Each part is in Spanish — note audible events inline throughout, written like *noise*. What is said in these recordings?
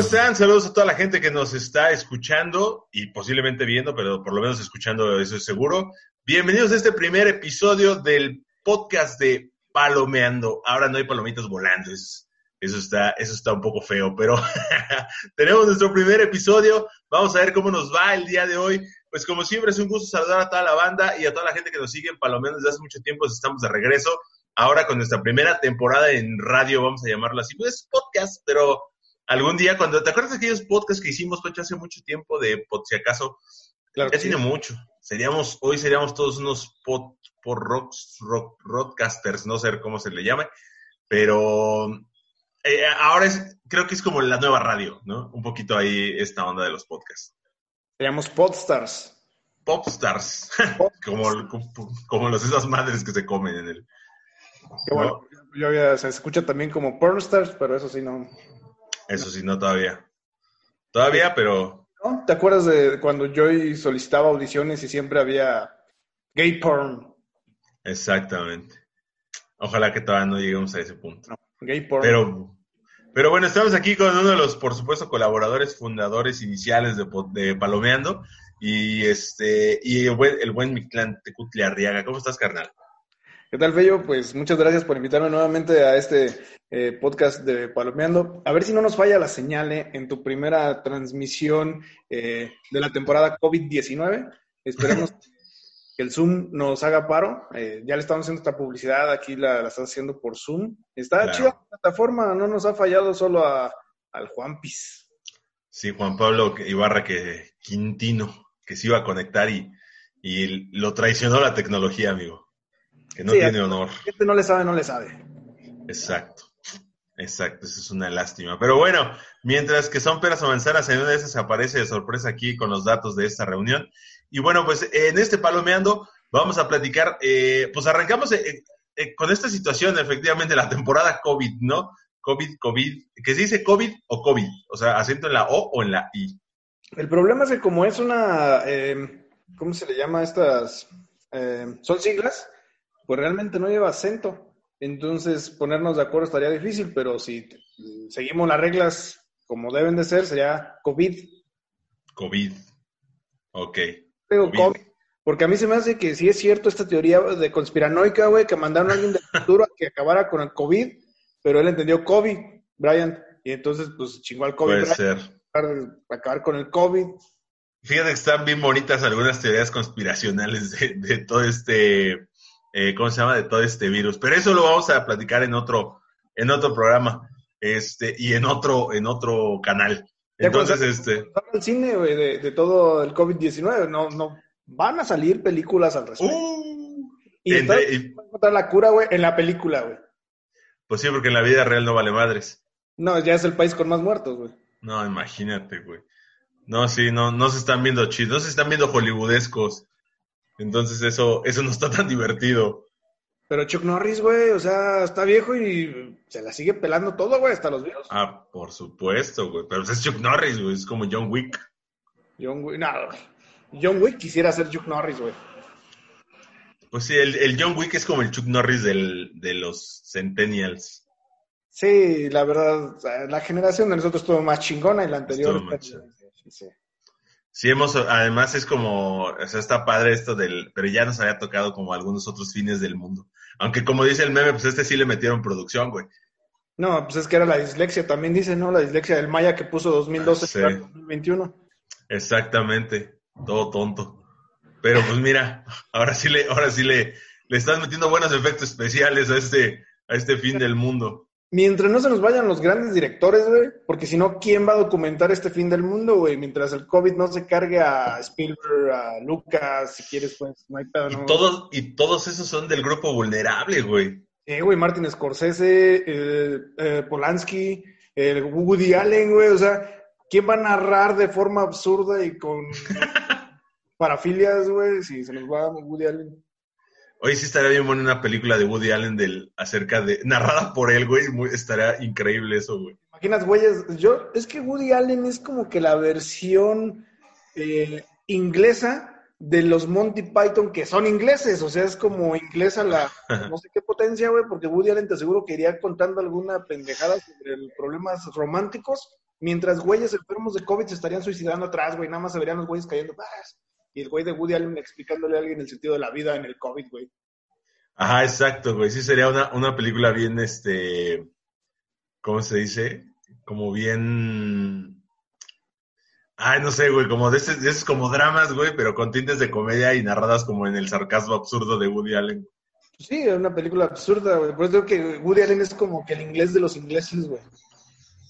¿cómo están? Saludos a toda la gente que nos está escuchando y posiblemente viendo, pero por lo menos escuchando, eso es seguro. Bienvenidos a este primer episodio del podcast de Palomeando. Ahora no hay palomitas volando, eso, está, eso está un poco feo, pero *laughs* tenemos nuestro primer episodio. Vamos a ver cómo nos va el día de hoy. Pues como siempre es un gusto saludar a toda la banda y a toda la gente que nos sigue en Palomeando desde hace mucho tiempo. Estamos de regreso ahora con nuestra primera temporada en radio, vamos a llamarlo así, pues podcast, pero algún día, cuando te acuerdas de aquellos podcasts que hicimos, Tocho, hace mucho tiempo, de pod, si acaso, claro ya tiene mucho. Seríamos, hoy seríamos todos unos pod, por rocks, rock, rockcasters, no sé cómo se le llame, pero eh, ahora es, creo que es como la nueva radio, ¿no? Un poquito ahí esta onda de los podcasts. Seríamos podstars. Popstars, *laughs* como, como, como los esas madres que se comen en el, bueno, yo se escucha también como pornstars, pero eso sí no. Eso sí, no todavía. Todavía, pero... ¿No? ¿Te acuerdas de cuando yo solicitaba audiciones y siempre había gay porn? Exactamente. Ojalá que todavía no lleguemos a ese punto. gay porn. Pero, pero bueno, estamos aquí con uno de los, por supuesto, colaboradores fundadores iniciales de, de Palomeando y este y el buen, el buen Mictlán Tecutli Arriaga. ¿Cómo estás, carnal? ¿Qué tal, Fello? Pues muchas gracias por invitarme nuevamente a este eh, podcast de Palomeando. A ver si no nos falla la señal eh, en tu primera transmisión eh, de la temporada COVID-19. Esperemos *laughs* que el Zoom nos haga paro. ya le estamos haciendo esta publicidad, aquí la, la estás haciendo por Zoom. Está chida la plataforma, no nos ha fallado solo a, al Juan Piz. Sí, Juan Pablo Ibarra que Quintino, que se iba a conectar y, y lo traicionó la tecnología, amigo. Que no tiene honor. Este no le sabe, no le sabe. Exacto. Exacto, eso es una lástima. Pero bueno, mientras que son peras o manzanas, en una de esas aparece de sorpresa aquí con los datos de esta reunión. Y bueno, pues en este palomeando vamos a platicar, eh, pues arrancamos eh, eh, con esta situación, efectivamente, la temporada COVID, ¿no? COVID, COVID, que se dice COVID o COVID, o sea, acento en la O o en la I. El problema es que como es una, ¿cómo se le llama estas? son siglas pues realmente no lleva acento. Entonces, ponernos de acuerdo estaría difícil, pero si seguimos las reglas como deben de ser, sería COVID. COVID. Ok. COVID. Porque a mí se me hace que sí es cierto esta teoría de conspiranoica, güey, que mandaron a alguien del futuro a que acabara con el COVID, pero él entendió COVID, Brian, y entonces, pues chingó al COVID. Puede ser. Acabar con el COVID. Fíjate que están bien bonitas algunas teorías conspiracionales de todo este eh, ¿cómo se llama? De todo este virus. Pero eso lo vamos a platicar en otro, en otro programa, este, y en otro, en otro canal. Entonces, este. El cine, de, todo el COVID-19, no, no, van a salir películas al respecto. Uh, y entonces, y, encontrar la cura, güey, en la película, güey. Pues sí, porque en la vida real no vale madres. No, ya es el país con más muertos, güey. No, imagínate, güey. No, sí, no, no se están viendo chidos, no se están viendo hollywoodescos. Entonces eso, eso no está tan divertido. Pero Chuck Norris, güey, o sea, está viejo y se la sigue pelando todo, güey, hasta los viejos. Ah, por supuesto, güey. Pero es Chuck Norris, güey, es como John Wick. John Wick, no, John Wick quisiera ser Chuck Norris, güey. Pues sí, el, John Wick es como el Chuck Norris del, de los Centennials. Sí, la verdad, la generación de nosotros estuvo más chingona y la anterior. sí, sí. Sí, hemos, además es como, o sea, está padre esto del, pero ya nos había tocado como algunos otros fines del mundo. Aunque como dice el meme, pues este sí le metieron producción, güey. No, pues es que era la dislexia, también dice, ¿no? La dislexia del Maya que puso 2012 ah, 2021. Exactamente, todo tonto. Pero pues mira, ahora sí le, ahora sí le, le estás metiendo buenos efectos especiales a este, a este fin del mundo. Mientras no se nos vayan los grandes directores, güey, porque si no, ¿quién va a documentar este fin del mundo, güey? Mientras el COVID no se cargue a Spielberg, a Lucas, si quieres, pues no hay pedo, ¿no? Y todos, y todos esos son del grupo vulnerable, güey. Eh, güey, Martin Scorsese, eh, Polanski, el Woody Allen, güey, o sea, ¿quién va a narrar de forma absurda y con *laughs* parafilias, güey, si se nos va Woody Allen? Hoy sí estaría bien bueno una película de Woody Allen del, acerca de, narrada por él, güey, estaría increíble eso, güey. Imaginas, güeyes, yo, es que Woody Allen es como que la versión eh, inglesa de los Monty Python que son ingleses, o sea, es como inglesa la, *laughs* no sé qué potencia, güey, porque Woody Allen te aseguro que iría contando alguna pendejada sobre problemas románticos mientras güeyes enfermos de COVID se estarían suicidando atrás, güey, nada más se verían los güeyes cayendo. Y el güey de Woody Allen explicándole a alguien el sentido de la vida en el COVID, güey. Ajá, exacto, güey. Sí, sería una, una película bien, este, ¿cómo se dice? Como bien... Ay, no sé, güey, como de esos, como dramas, güey, pero con tintes de comedia y narradas como en el sarcasmo absurdo de Woody Allen. Sí, es una película absurda, güey. Por eso creo que Woody Allen es como que el inglés de los ingleses, güey.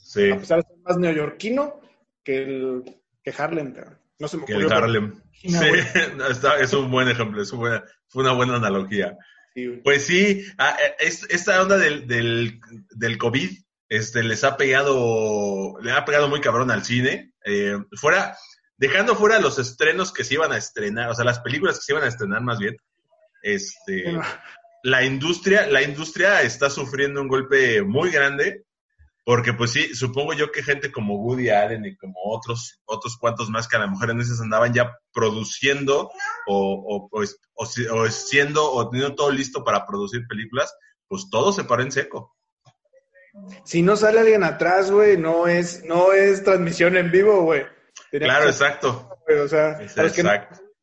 Sí. A pesar de ser más neoyorquino que el que Harlem, cabrón. No se me ocurrió. Que el Harlem. Sí, *laughs* es un buen ejemplo, es fue una buena analogía. Pues sí, ah, eh, esta onda del, del, del, COVID este, les ha pegado, le ha pegado muy cabrón al cine. Eh, fuera, dejando fuera los estrenos que se iban a estrenar, o sea, las películas que se iban a estrenar más bien, este, la industria, la industria está sufriendo un golpe muy grande porque pues sí, supongo yo que gente como Woody Allen y como otros, otros cuantos más que a lo mejor en esas andaban ya produciendo o, o, o, siendo o teniendo todo listo para producir películas, pues todo se paró en seco. Si no sale alguien atrás, güey, no es, no es transmisión en vivo, güey. Claro, exacto. o sea, a los, que no,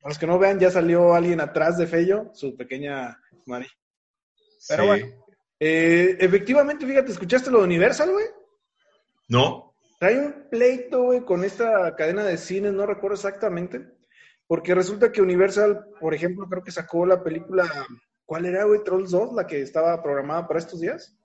los, que no, vean, ya salió alguien atrás de Fello, su pequeña Mari. Pero bueno, eh, efectivamente, fíjate, ¿escuchaste lo de Universal, güey? No. Trae un pleito, güey, con esta cadena de cines, no recuerdo exactamente, porque resulta que Universal, por ejemplo, creo que sacó la película, ¿cuál era, güey? Trolls 2, la que estaba programada para estos días.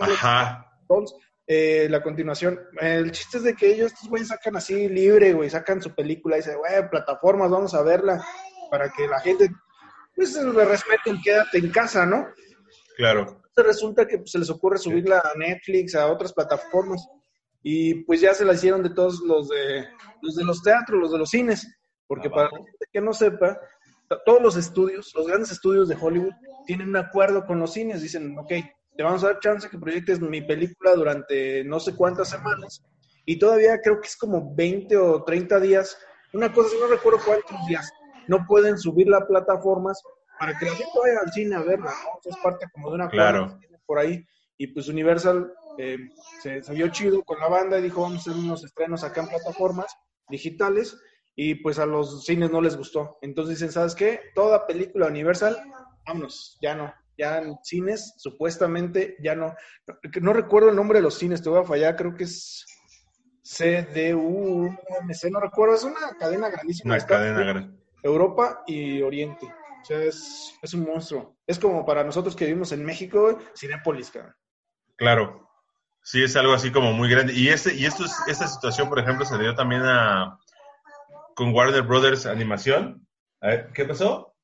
Ajá. Trolls, eh, la continuación. El chiste es de que ellos, estos güeyes sacan así libre, güey, sacan su película y dicen, güey, plataformas, vamos a verla, para que la gente, pues, le respeten, quédate en casa, ¿no? Claro. Resulta que pues, se les ocurre subirla a Netflix, a otras plataformas, y pues ya se la hicieron de todos los de los, de los teatros, los de los cines, porque ah, para la gente que no sepa, todos los estudios, los grandes estudios de Hollywood, tienen un acuerdo con los cines, dicen, ok, te vamos a dar chance que proyectes mi película durante no sé cuántas semanas, y todavía creo que es como 20 o 30 días, una cosa, no recuerdo cuántos días, no pueden subirla a plataformas para que la gente vaya al cine a verla, ¿no? es parte como de una claro. por ahí. Y pues Universal eh, se, vio chido con la banda y dijo, vamos a hacer unos estrenos acá en plataformas digitales. Y pues a los cines no les gustó. Entonces dicen, ¿sabes qué? Toda película Universal, vámonos, ya no. Ya en cines, supuestamente, ya no. No recuerdo el nombre de los cines, te voy a fallar, creo que es CDU, no recuerdo, es una cadena grandísima. Una cadena grande. Europa y Oriente. O sea, es, es un monstruo. Es como para nosotros que vivimos en México, Cinépolis, cabrón. Claro. Sí, es algo así como muy grande. Y este, y esto es, esta situación, por ejemplo, se dio también a con Warner Brothers Animación. A ver, ¿qué pasó?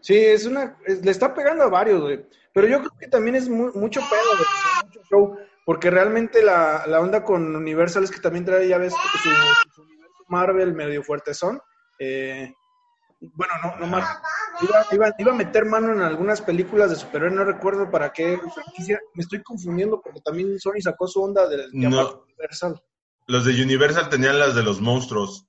Sí, es una, le está pegando a varios, güey. Pero yo creo que también es mucho pedo, mucho show, porque realmente la, la, onda con Universal es que también trae, ya ves, su, su Marvel medio fuerte son. Eh, bueno, no, no más. Iba, iba, a meter mano en algunas películas de superhéroes, no recuerdo para qué Me estoy confundiendo porque también Sony sacó su onda del Universal. Los de Universal tenían las de los monstruos.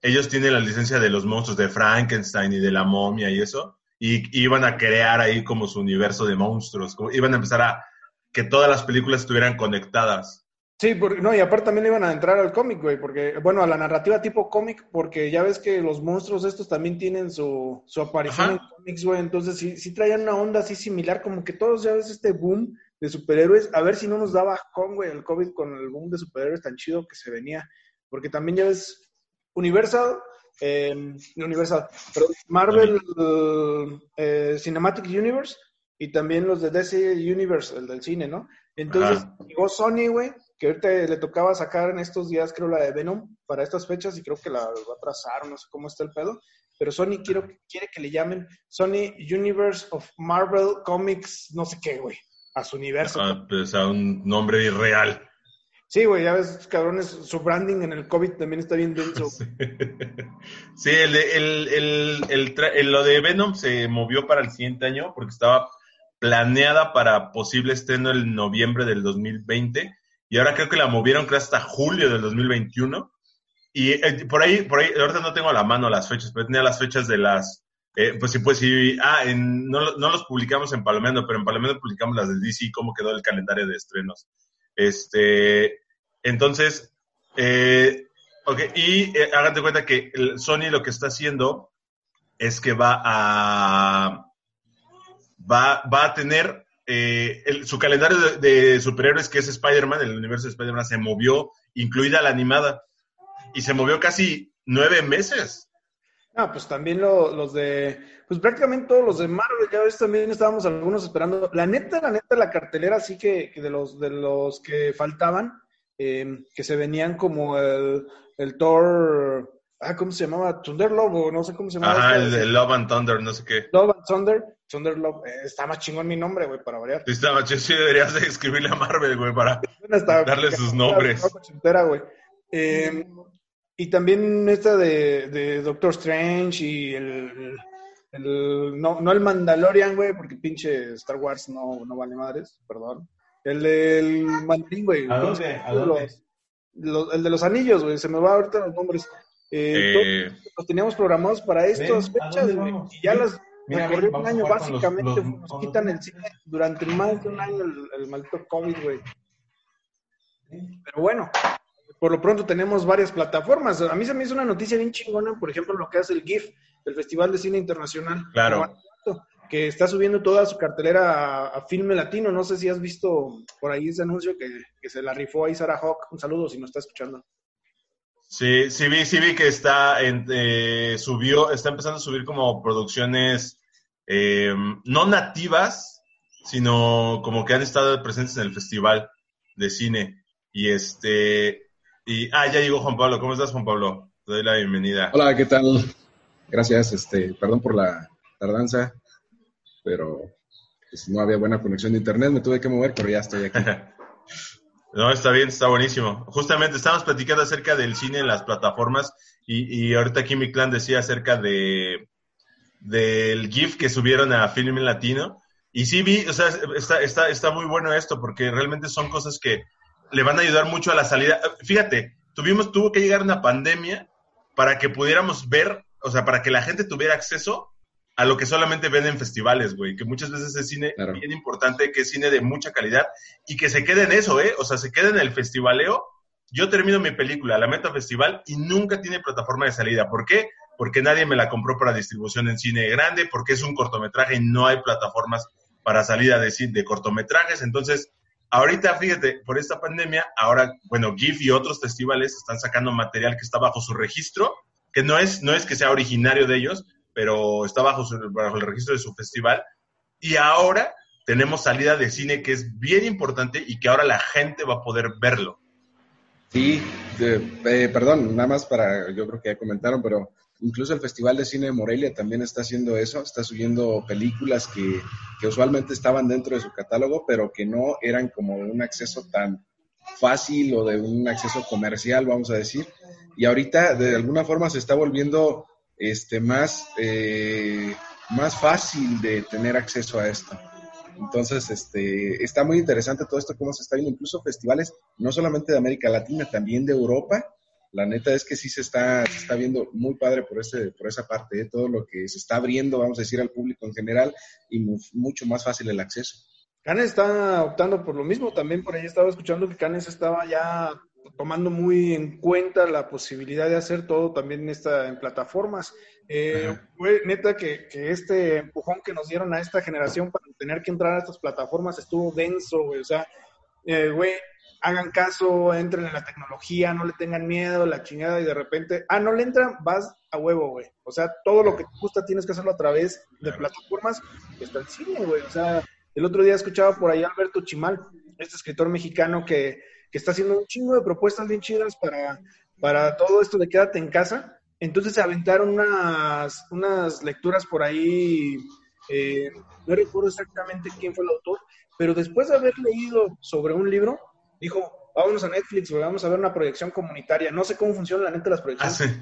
Ellos tienen la licencia de los monstruos de Frankenstein y de la momia y eso. Y, y iban a crear ahí como su universo de monstruos. Iban a empezar a que todas las películas estuvieran conectadas. Sí, porque, no, y aparte también iban a entrar al cómic, güey, porque, bueno, a la narrativa tipo cómic, porque ya ves que los monstruos estos también tienen su, su aparición en cómics, güey, entonces sí, sí traían una onda así similar, como que todos ya ves este boom de superhéroes, a ver si no nos daba con, güey, el COVID con el boom de superhéroes tan chido que se venía, porque también ya ves Universal, eh, Universal, pero Marvel eh, Cinematic Universe y también los de DC Universe, el del cine, ¿no? Entonces llegó Sony, güey, que ahorita le tocaba sacar en estos días, creo, la de Venom para estas fechas y creo que la va a trazar, no sé cómo está el pedo. Pero Sony quiero, quiere que le llamen Sony Universe of Marvel Comics, no sé qué, güey, a su universo. Ah, pues a un nombre irreal. Sí, güey, ya ves, cabrones, su branding en el COVID también está bien denso. *laughs* Sí, el, el, el, el, lo de Venom se movió para el siguiente año porque estaba planeada para posible estreno en noviembre del 2020 y ahora creo que la movieron creo hasta julio del 2021. Y eh, por ahí, por ahí, ahorita no tengo a la mano las fechas, pero tenía las fechas de las, eh, pues sí, pues sí, ah, no, no, los publicamos en Palomendo, pero en Palomendo publicamos las del DC, cómo quedó el calendario de estrenos. Este, entonces, Eh, ok, y eh, háganse cuenta que Sony lo que está haciendo es que va a va, va a tener eh, su calendario de, superhéroes que es Spider-Man, el universo de Spider-Man se movió, incluida la animada, y se movió casi nueve meses. Ah, pues también lo- los de, pues prácticamente todos los de Marvel, ya ves, también estábamos algunos esperando. La neta, la neta, la cartelera sí que, que de los de los que faltaban, eh, que se venían como el, el Thor, ah, ¿cómo se llamaba? Thunder Love, o no sé cómo se llamaba. Este, el de Love and Thunder, no sé qué. Love and Thunder, Thunder Love, eh, está más chingón mi nombre, güey, para variar. Sí, estaba chido, sí deberías de escribirle a Marvel, güey, para... Darle sus nombres. güey. Eh, y también esta de, de Doctor Strange y el, el- no, no el Mandalorian, güey, porque pinche Star Wars no, no vale madres, perdón. El del mandarín, güey. ¿A ¿cómo se dónde? llama? ¿A dónde? Los- los- el de los anillos, güey, se me va ahorita los nombres. Eh, Eh, todos los teníamos programados para estas Ven, ¿a fechas, güey, y ya las Mira, recorrió un año, los- básicamente los- nos quitan el cine durante más de un año el, el maldito COVID, güey. Pero bueno, por lo pronto tenemos varias plataformas. A mí se me hizo una noticia bien chingona, por ejemplo, lo que hace el GIF, el Festival de Cine Internacional. Claro. Que está subiendo toda su cartelera a, a Filme Latino. No sé si has visto por ahí ese anuncio que, que se la rifó ahí Sarah Hawk. Un saludo si nos está escuchando. Sí, sí vi, sí vi que está en, eh, subió, está empezando a subir como producciones eh, no nativas, sino como que han estado presentes en el festival de cine. Y este, y ah, ya llegó Juan Pablo. ¿Cómo estás, Juan Pablo? Te doy la bienvenida. Hola, ¿qué tal? Gracias, este, perdón por la tardanza, pero pues, no había buena conexión de internet, me tuve que mover, pero ya estoy aquí. *laughs* No, está bien, está buenísimo. Justamente estábamos platicando acerca del cine en las plataformas y, y ahorita aquí mi clan decía acerca de del GIF que subieron a Film Latino. Y sí vi, o sea, está, está, está muy bueno esto porque realmente son cosas que le van a ayudar mucho a la salida. Fíjate, tuvimos, tuvo que llegar una pandemia para que pudiéramos ver, o sea, para que la gente tuviera acceso a lo que solamente ven en festivales, güey, que muchas veces es cine Claro. bien importante, que es cine de mucha calidad y que se quede en eso, ¿eh? O sea, se quede en el festivaleo. Yo termino mi película, la meto a festival y nunca tiene plataforma de salida. ¿Por qué? Porque nadie me la compró para distribución en cine grande, porque es un cortometraje y no hay plataformas para salida de, de cortometrajes. Entonces, ahorita, fíjate, por esta pandemia, ahora, bueno, GIF y otros festivales están sacando material que está bajo su registro, que no es, no es que sea originario de ellos, pero está bajo, su- bajo el registro de su festival. Y ahora tenemos salida de cine que es bien importante y que ahora la gente va a poder verlo. Sí, de- eh, perdón, nada más para, yo creo que ya comentaron, pero incluso el Festival de Cine de Morelia también está haciendo eso, está subiendo películas que, que usualmente estaban dentro de su catálogo, pero que no eran como de un acceso tan fácil o de un acceso comercial, vamos a decir. Y ahorita de alguna forma se está volviendo este, más, eh, más fácil de tener acceso a esto. Entonces, este, está muy interesante todo esto, cómo se está viendo, incluso festivales, no solamente de América Latina, también de Europa. La neta es que sí se está, se está viendo muy padre por, ese, por esa parte, ¿eh? todo lo que se está abriendo, vamos a decir, al público en general y mu- mucho más fácil el acceso. Canes está optando por lo mismo. También por ahí estaba escuchando que Canes estaba ya tomando muy en cuenta la posibilidad de hacer todo también en, esta, en plataformas. Eh, fue neta que, que este empujón que nos dieron a esta generación para tener que entrar a estas plataformas estuvo denso, güey. O sea, eh, güey, hagan caso, entren en la tecnología, no le tengan miedo, la chingada, y de repente, ah, no le entran, vas a huevo, güey. O sea, todo lo que te gusta tienes que hacerlo a través de plataformas, que está el cine, güey. O sea, el otro día escuchaba por ahí a Alberto Chimal, este escritor mexicano que, que está haciendo un chingo de propuestas bien chidas para, para todo esto de quédate en casa. Entonces se aventaron unas, unas lecturas por ahí, eh, no recuerdo exactamente quién fue el autor, pero después de haber leído sobre un libro, dijo, vámonos a Netflix, vamos a ver una proyección comunitaria. No sé cómo funciona la neta las Ah, proyecciones. sí.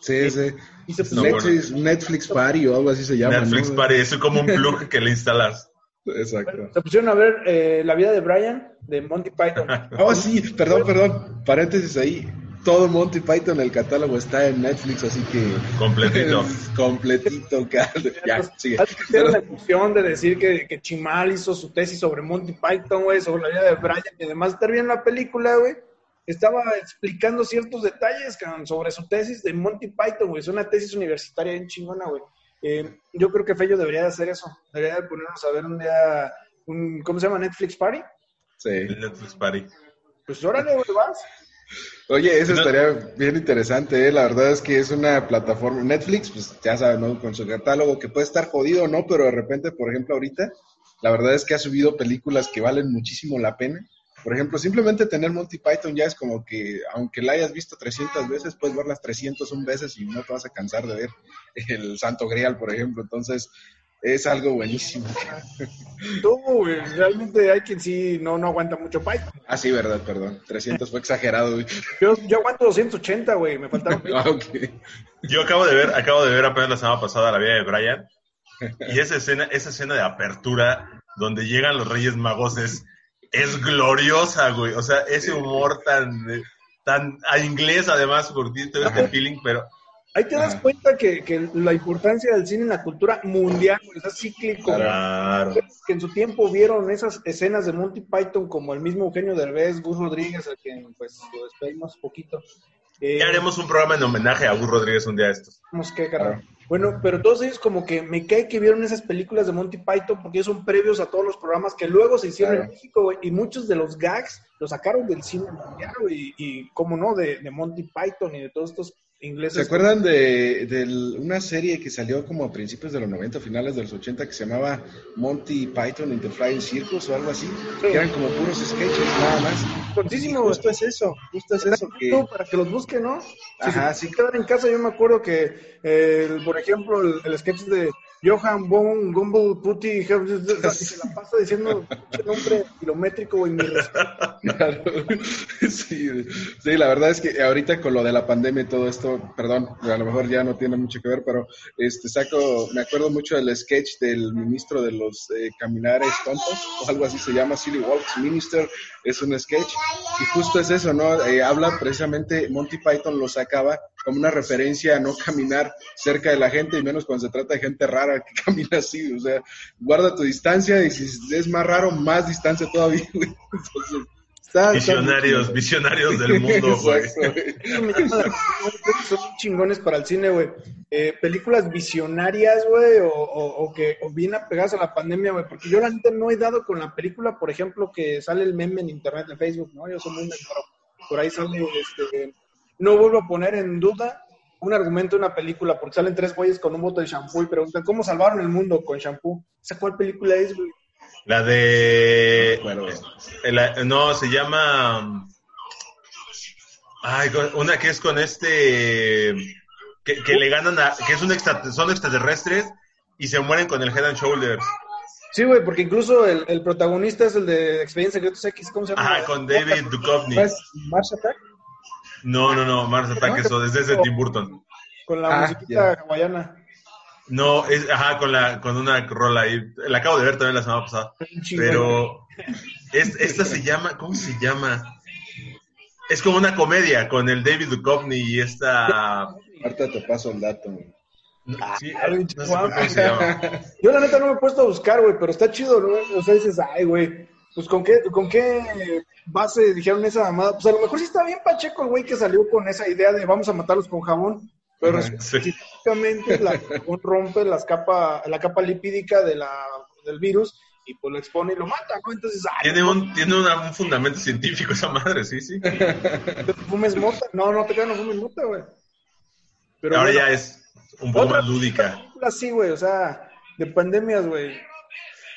Sí, sí. Y se No, pusieron- Netflix, Netflix Party o algo así se llama. Netflix ¿no? Party, es como un plug que le instalas. Exacto. se pusieron a ver eh, La vida de Brian de Monty Python. *laughs* Oh, sí, perdón, perdón. Paréntesis ahí. Todo Monty Python, el catálogo está en Netflix, así que. Completito. *laughs* Es completito, *laughs* cara. Ya, sigue. Has tenido la emoción de decir que, que Chimal hizo su tesis sobre Monty Python, güey, sobre la vida de Brian, y además estar viendo la película, güey. estaba explicando ciertos detalles cabrón, sobre su tesis de Monty Python, güey. Es una tesis universitaria bien chingona, güey. Eh, yo creo que Fello debería de hacer eso. Debería de ponernos a ver un día, un, ¿cómo se llama? Netflix Party. Sí. El Netflix Party. Pues órale, güey, vas. Oye, eso No. estaría bien interesante, ¿eh? La verdad es que es una plataforma, Netflix, pues ya saben, ¿no? Con su catálogo que puede estar jodido o no, pero de repente, por ejemplo, ahorita, la verdad es que ha subido películas que valen muchísimo la pena. Por ejemplo, simplemente tener Monty Python ya es como que, aunque la hayas visto 300 veces, puedes verlas 301 veces y no te vas a cansar de ver el Santo Grial, por ejemplo. Entonces, es algo buenísimo. Tú, güey, realmente hay quien sí no, no aguanta mucho Python. Ah, sí, verdad, perdón. 300 fue exagerado. güey. Yo, yo aguanto 280, güey, me faltaron. *laughs* Ah. Yo acabo de ver, acabo de ver apenas la semana pasada la vida de Brian. Y esa escena, esa escena de apertura donde llegan los Reyes Magos es, gloriosa, güey. O sea, ese humor tan, eh, tan a inglés además, porque te ves el feeling, pero Ahí te das Ajá. cuenta que, que la importancia del cine en la cultura mundial, güey, es cíclico. claro. que en su tiempo vieron esas escenas de Monty Python como el mismo Eugenio Derbez, Gus Rodríguez, a quien pues lo despedimos poquito. Eh, Ya haremos un programa en homenaje a Gus Rodríguez un día de estos. vamos, ¿qué, carnal? Bueno, pero todos ellos como que me cae que vieron esas películas de Monty Python porque ellos son previos a todos los programas que luego se hicieron Claro. en México, güey, y muchos de los gags los sacaron del cine mundial, güey, y, y cómo no, de, de Monty Python y de todos estos ingleses. ¿Se acuerdan de, de una serie que salió como a principios de los 90, finales de los 80, que se llamaba Monty Python in the Flying Circus o algo así? Sí. Que eran como puros sketches nada más. Y güey. justo es eso, justo es eso que... Para que los busquen, ¿no? Si Ajá, se sí. quedan en casa, yo me acuerdo que, eh, por ejemplo, el, el sketch de Johan Von Gumbel Putti se la pasa diciendo *laughs* un nombre kilométrico, güey, mi respeto. Claro. *laughs* Sí, sí, la verdad es que ahorita con lo de la pandemia y todo esto, perdón, a lo mejor ya no tiene mucho que ver, pero este saco, me acuerdo mucho del sketch del ministro de los eh, caminares tontos, o algo así se llama, Silly Walks Minister, es un sketch, y justo es eso, ¿no? Eh, habla precisamente, Monty Python lo sacaba como una referencia a no caminar cerca de la gente, y menos cuando se trata de gente rara que *laughs* camina así, o sea, guarda tu distancia, y si es más raro, más distancia todavía, güey. *laughs* Entonces, está- Visionarios, visionarios del *laughs* mundo, güey. Exacto, güey. Eso me llama la atención, creo que son chingones para el cine, güey. Eh, películas visionarias, güey, o, o- o que o bien apegadas a la pandemia, güey. Porque yo la neta no he dado con la película, por ejemplo, que sale el meme en internet, en Facebook, ¿no? Yo soy muy mentaro. Por ahí sale, este, no vuelvo a poner en duda un argumento de una película, porque salen tres güeyes con un bote de shampoo y preguntan, ¿cómo salvaron el mundo con shampoo? ¿Esa cuál película es, güey? La de. Bueno. la- no, se llama. Ay, una que es con este. Que, que le ganan a. Que es un extra, son extraterrestres y se mueren con el Head and Shoulders. Sí, güey, porque incluso el, el protagonista es el de Expedientes Secretos X, ¿cómo se llama? Ajá, con David Duchovny. ¿No es Mars Attack? No, no, no, Mars Attack, eso, desde ese Tim Burton. Con la Ah, musiquita ya. hawaiana. No, es, ajá, con la, con una rola ahí. La acabo de ver también la semana pasada. Pero es, esta se llama, ¿cómo se llama? Es como una comedia con el David Duchovny y esta. Ahorita te paso el dato. güey. Sí, Ah, no sé cómo se llama. Yo la neta no me he puesto a buscar, güey, pero está chido, ¿no? O sea, dices, ay, güey, pues ¿con qué, con qué base dijeron esa mamada? Pues a lo mejor sí está bien Pacheco el güey que salió con esa idea de vamos a matarlos con jabón, pero resulta sí. la *laughs* jabón rompe las capa, la capa lipídica de la, del virus y pues lo expone y lo mata, ¿no? Entonces, ay, Tiene un, tiene una- un fundamento científico esa madre, sí, sí. fumes mota. No, no te quedas, no fumes mota, güey. Pero Ahora bueno, ya es un poco más lúdica. así, güey, o sea, de pandemias, güey.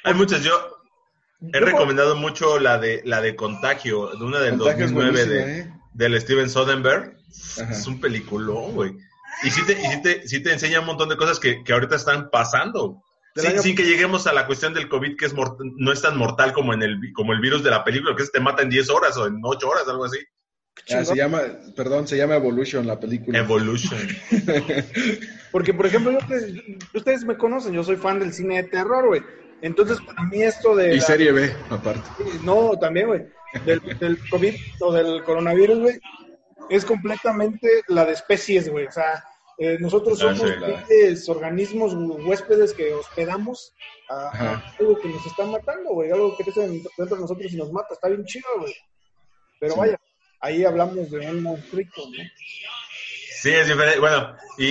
Hay muchas, yo he Yo- recomendado mucho la de la de Contagio, de una del Contagio es 2009 buenísima, de, ¿eh? del Steven Soderbergh. Ajá. Es un peliculón, güey. Y sí te, y sí te, sí te enseña un montón de cosas que, que ahorita están pasando. Del Sin, año- sin que lleguemos a la cuestión del COVID, que es mort- no es tan mortal como en el como el virus de la película, que se te mata en 10 horas o en 8 horas, algo así. Ah, se llama, perdón, se llama Evolution la película. Evolution. *laughs* Porque, por ejemplo, yo te- ustedes me conocen, yo soy fan del cine de terror, güey. Entonces, para mí esto de... y la- serie B, aparte. No, también, güey. Del, del COVID o del coronavirus, güey. Es completamente la de especies, güey. O sea, eh, nosotros Ah, somos sí, claro. pinches organismos huéspedes que hospedamos a, algo que nos está matando, güey. Algo que crece dentro de nosotros y nos mata. Está bien chido, güey. Pero Sí. vaya, ahí hablamos de un monstruito, ¿no? Sí, es diferente. Bueno, y,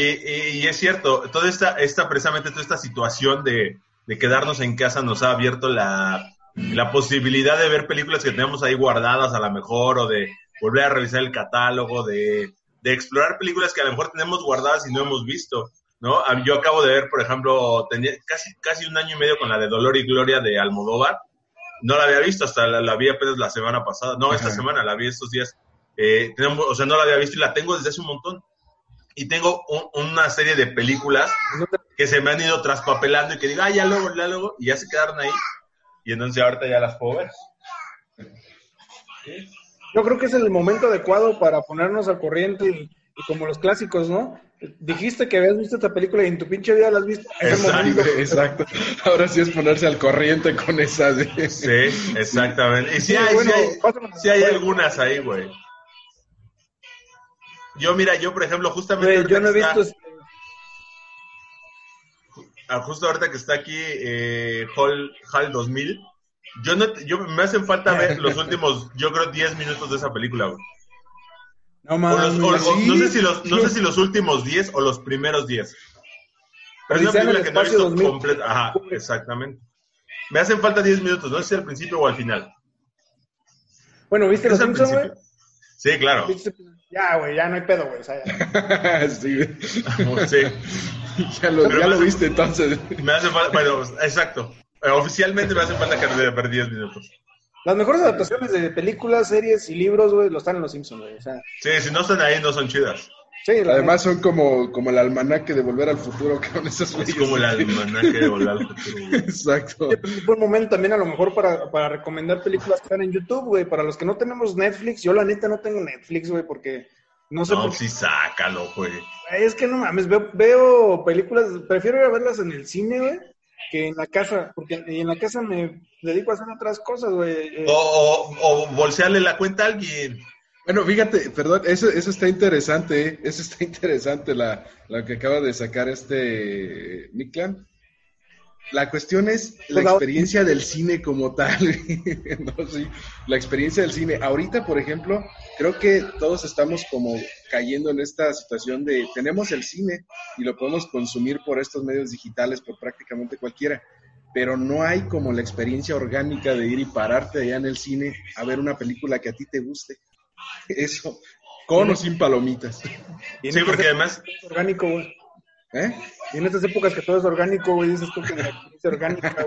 y, es cierto, toda esta, esta, precisamente toda esta situación de, de quedarnos en casa nos ha abierto la, la posibilidad de ver películas que tenemos ahí guardadas a lo mejor o de volver a revisar el catálogo, de, de explorar películas que a lo mejor tenemos guardadas y no hemos visto. ¿no? Yo acabo de ver, por ejemplo, tenía casi, casi un año y medio con la de Dolor y Gloria de Almodóvar. No la había visto hasta la, vi apenas la semana pasada. No, esta semana la vi estos días. Eh, tenemos, o sea, no la había visto y la tengo desde hace un montón. Y tengo una serie de películas que se me han ido traspapelando y que digo, ah, ya luego, ya luego, y ya se quedaron ahí. Y entonces ahorita ya las puedo ver. Yo creo que es el momento adecuado para ponernos al corriente y, como los clásicos, ¿no? Dijiste que habías visto esta película y en tu pinche vida la has visto. Exacto, exacto. *laughs* Ahora sí es ponerse al corriente con esas. Sí, exactamente. Y sí, hay, sí hay, sí hay algunas ahí, güey. Yo, mira, yo, por ejemplo, justamente. yo no he visto. Justo ahorita que está aquí eh, Hall, Hall 2000, yo no, yo me hacen falta ver *laughs* los últimos, yo creo, 10 minutos de esa película, güey. No, mames, no, sé si los, no sé si los últimos 10 o los primeros 10. Pero es una película que no he visto completa. Ajá, exactamente. Me hacen falta 10 minutos, no sé si al principio o al final. Bueno, ¿viste los Simpsons, güey? Sí, claro. Ya, güey, ya no hay pedo, güey. *laughs* sí, *laughs* sí. *laughs* Ya lo, ya lo viste entonces. Me hace falta, bueno, exacto. Eh, oficialmente me hace falta que me ver 10 minutos. Las mejores adaptaciones de películas, series y libros, güey, lo están en los Simpsons, güey. O sea, sí, si no están ahí, no son chidas. Sí, Además son como, como el almanaque de Volver al Futuro, *laughs* con esas Es como el almanaque de Volver al Futuro. *laughs* Exacto. Es un buen momento también a lo mejor para, para recomendar películas que están en YouTube, güey. Para los que no tenemos Netflix, yo la neta no tengo Netflix, güey, porque no sé. No, sí, sácalo, güey. Es que no mames, veo, veo películas, prefiero ir a verlas en el cine, güey, que en la casa, porque en la casa me dedico a hacer otras cosas, güey. Eh. O, o, bolsearle la cuenta a alguien. Bueno, fíjate, perdón, eso, eso está interesante, ¿eh? eso está *laughs* interesante, la, la que acaba de sacar este Miklan. La cuestión es la experiencia del cine como tal. *laughs* no, sí, la experiencia del cine. Ahorita, por ejemplo, creo que todos estamos como cayendo en esta situación de tenemos el cine y lo podemos consumir por estos medios digitales, por prácticamente cualquiera, pero no hay como la experiencia orgánica de ir y pararte allá en el cine a ver una película que a ti te guste. Eso, con o sin palomitas. Sí, porque además... Orgánico, ¿Eh? Y en estas épocas que todo es orgánico, güey, dices tú que orgánica. *laughs*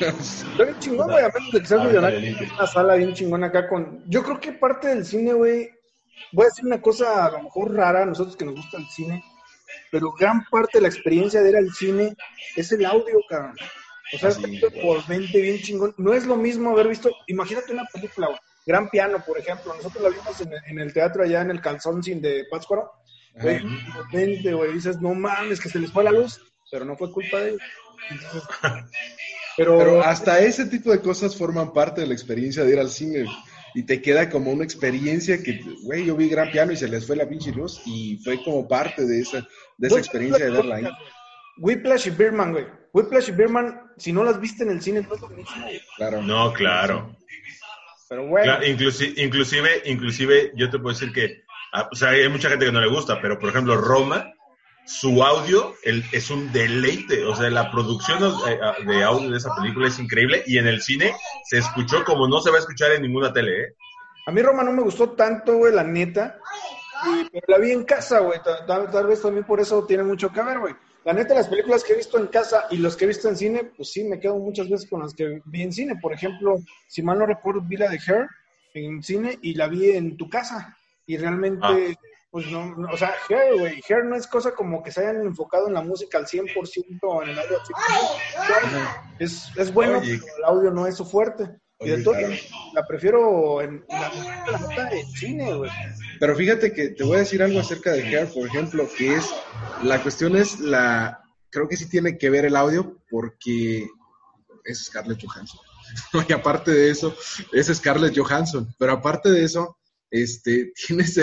Está bien chingón, güey, a menos de que seas millonario, una sala bien chingona acá con... Yo creo que parte del cine, güey, voy a decir una cosa a lo mejor rara a nosotros que nos gusta el cine, pero gran parte de la experiencia de ir al cine es el audio, cabrón. O sea, sí, por 20 bien chingón. No es lo mismo haber visto, imagínate una película, güey. Gran Piano, por ejemplo. Nosotros la vimos en, el teatro allá en el Calzón Sin de Pátzcuaro Güey, güey, dices, no mames, que se les fue la luz, pero no fue culpa de ellos. *laughs* pero, hasta ese tipo de cosas forman parte de la experiencia de ir al cine. Y te queda como una experiencia que, güey, yo vi gran piano y se les fue la pinche luz y fue como parte de esa, de esa experiencia de verla ahí. Whiplash y Birman, güey. Whiplash y Birman, si no las viste en el cine, no es lo mismo. Claro. No, claro. Pero bueno. inclusive, inclusive, inclusive, yo te puedo decir que o sea, hay mucha gente que no le gusta, pero por ejemplo, Roma, su audio es un deleite. O sea, la producción eh, ah, de audio de esa película es increíble y en el cine se escuchó como no se va a escuchar en ninguna tele, ¿eh? A mí Roma no me gustó tanto, güey, la neta. pero la vi en casa, güey. Tal, tal, vez también por eso tiene mucho que ver, güey. La neta, las películas que he visto en casa y los que he visto en cine, pues sí, me quedo muchas veces con las que vi en cine. Por ejemplo, si mal no recuerdo, vi la de Her en cine y la vi en tu casa. Y realmente, ah. pues no, o sea, Hair, güey, Hair no es cosa como que se hayan enfocado en la música al 100% en el audio. Es, es bueno, pero el audio no es su fuerte. Y de todo, la prefiero en la, en cine, güey. Pero fíjate que te voy a decir algo acerca de Hair, por ejemplo, que es, la cuestión es la, creo que sí tiene que ver el audio porque es Scarlett Johansson. *laughs* y aparte de eso, es Scarlett Johansson. Pero aparte de eso, este, *laughs* tienes,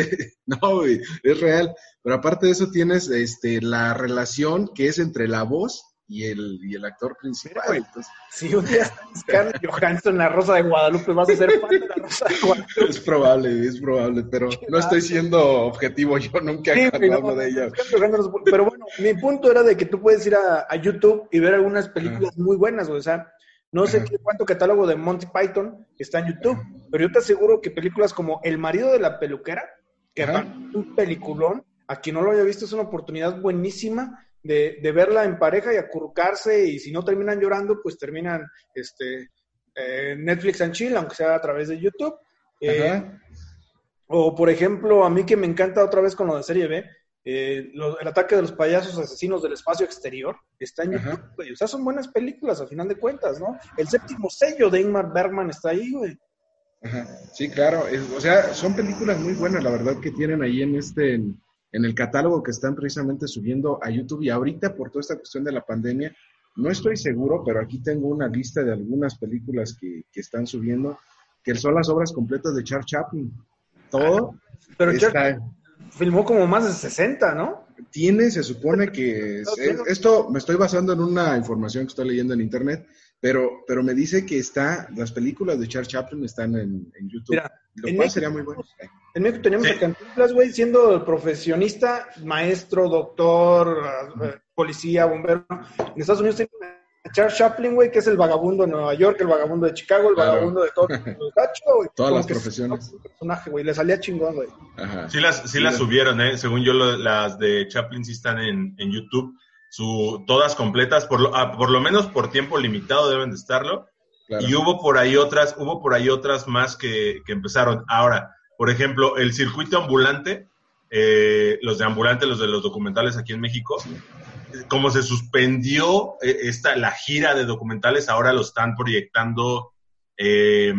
no, es real, pero aparte de eso tienes este, la relación que es entre la voz y el, y el actor principal. Entonces, si un día está Scarlett Johansson la Rosa de Guadalupe, vas a ser fan de la Rosa de Guadalupe. es probable, es probable, pero no estoy siendo objetivo, yo nunca Sí, hablo de ella. Pero bueno, mi punto era de que tú puedes ir a, a YouTube y ver algunas películas muy buenas. O sea, no sé qué, cuánto catálogo de Monty Python está en YouTube, pero yo te aseguro que películas como El marido de la peluquera, que es un peliculón, a quien no lo haya visto es una oportunidad buenísima de, de verla en pareja y acurrucarse y si no terminan llorando, pues terminan este, eh, Netflix and Chill, aunque sea a través de YouTube. Eh, o, por ejemplo, a mí que me encanta otra vez con lo de Serie B, eh, lo- el ataque de los payasos asesinos del espacio exterior está en Ajá. YouTube, güey. O sea, son buenas películas, a final de cuentas, ¿no? El séptimo sello de Ingmar Bergman está ahí, güey. Ajá, Sí, claro. es- o sea, son películas muy buenas, la verdad, que tienen ahí en este, en, en el catálogo que están precisamente subiendo a YouTube. Y ahorita, por toda esta cuestión de la pandemia, no estoy seguro, pero aquí tengo una lista de algunas películas que, que están subiendo, que son las obras completas de Charles Chaplin. Todo Pero está, filmó como más de 60, ¿no? tiene, se supone que es- es- esto me estoy basando en una información que estoy leyendo en internet, pero, pero me dice que está, las películas de Charles Chaplin están en, en YouTube. Mira, lo en cual México- sería muy bueno. En México teníamos Sí. a Cantinflas, güey, siendo profesionista, maestro, doctor, eh, policía, bombero. En Estados Unidos Charles Chaplin, güey, que es el vagabundo de Nueva York, el vagabundo de Chicago, el Claro. vagabundo de todos *laughs* los gachos, güey. Todas Como las profesiones. un personaje, güey. Le salía chingón, güey. Ajá. Sí las, sí las subieron, ¿eh? Según yo, lo- las de Chaplin sí están en, en YouTube. Su, todas completas, por lo, ah, por lo menos por tiempo limitado deben de estarlo. Claro. Y hubo por ahí otras, hubo por ahí otras más que, que empezaron. Ahora, por ejemplo, el circuito ambulante, eh, los de ambulante, los de los documentales aquí en México, como se suspendió eh, esta, la gira de documentales, ahora lo están proyectando eh,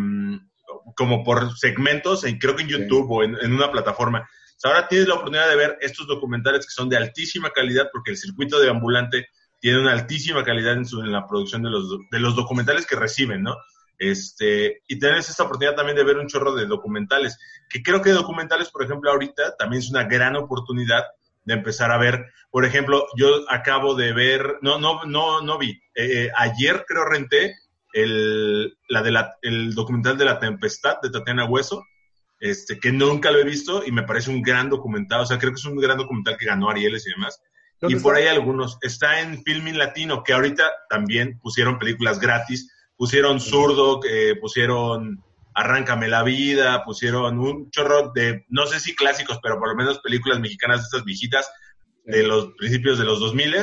como por segmentos, en, creo que en Sí. YouTube o en, en una plataforma. O sea, ahora tienes la oportunidad de ver estos documentales que son de altísima calidad, porque el circuito de ambulante tiene una altísima calidad en, su, en la producción de los, de los documentales que reciben, ¿no? Este, y tienes esta oportunidad también de ver un chorro de documentales, que creo que documentales, por ejemplo, ahorita también es una gran oportunidad de empezar a ver. Por ejemplo, yo acabo de ver, no, no, no, no vi. eh, ayer creo renté el, la de la, el documental de la tempestad de Tatiana Hueso, este, que nunca lo he visto y me parece un gran documental. O sea, creo que es un gran documental que ganó Arieles y demás. Y ¿Dónde por ahí algunos. Está en Filmin Latino, que ahorita también pusieron películas gratis. Pusieron Zurdo, que pusieron Arráncame la vida, pusieron un chorro de, no sé si clásicos, pero por lo menos películas mexicanas de estas viejitas de los principios de los 2000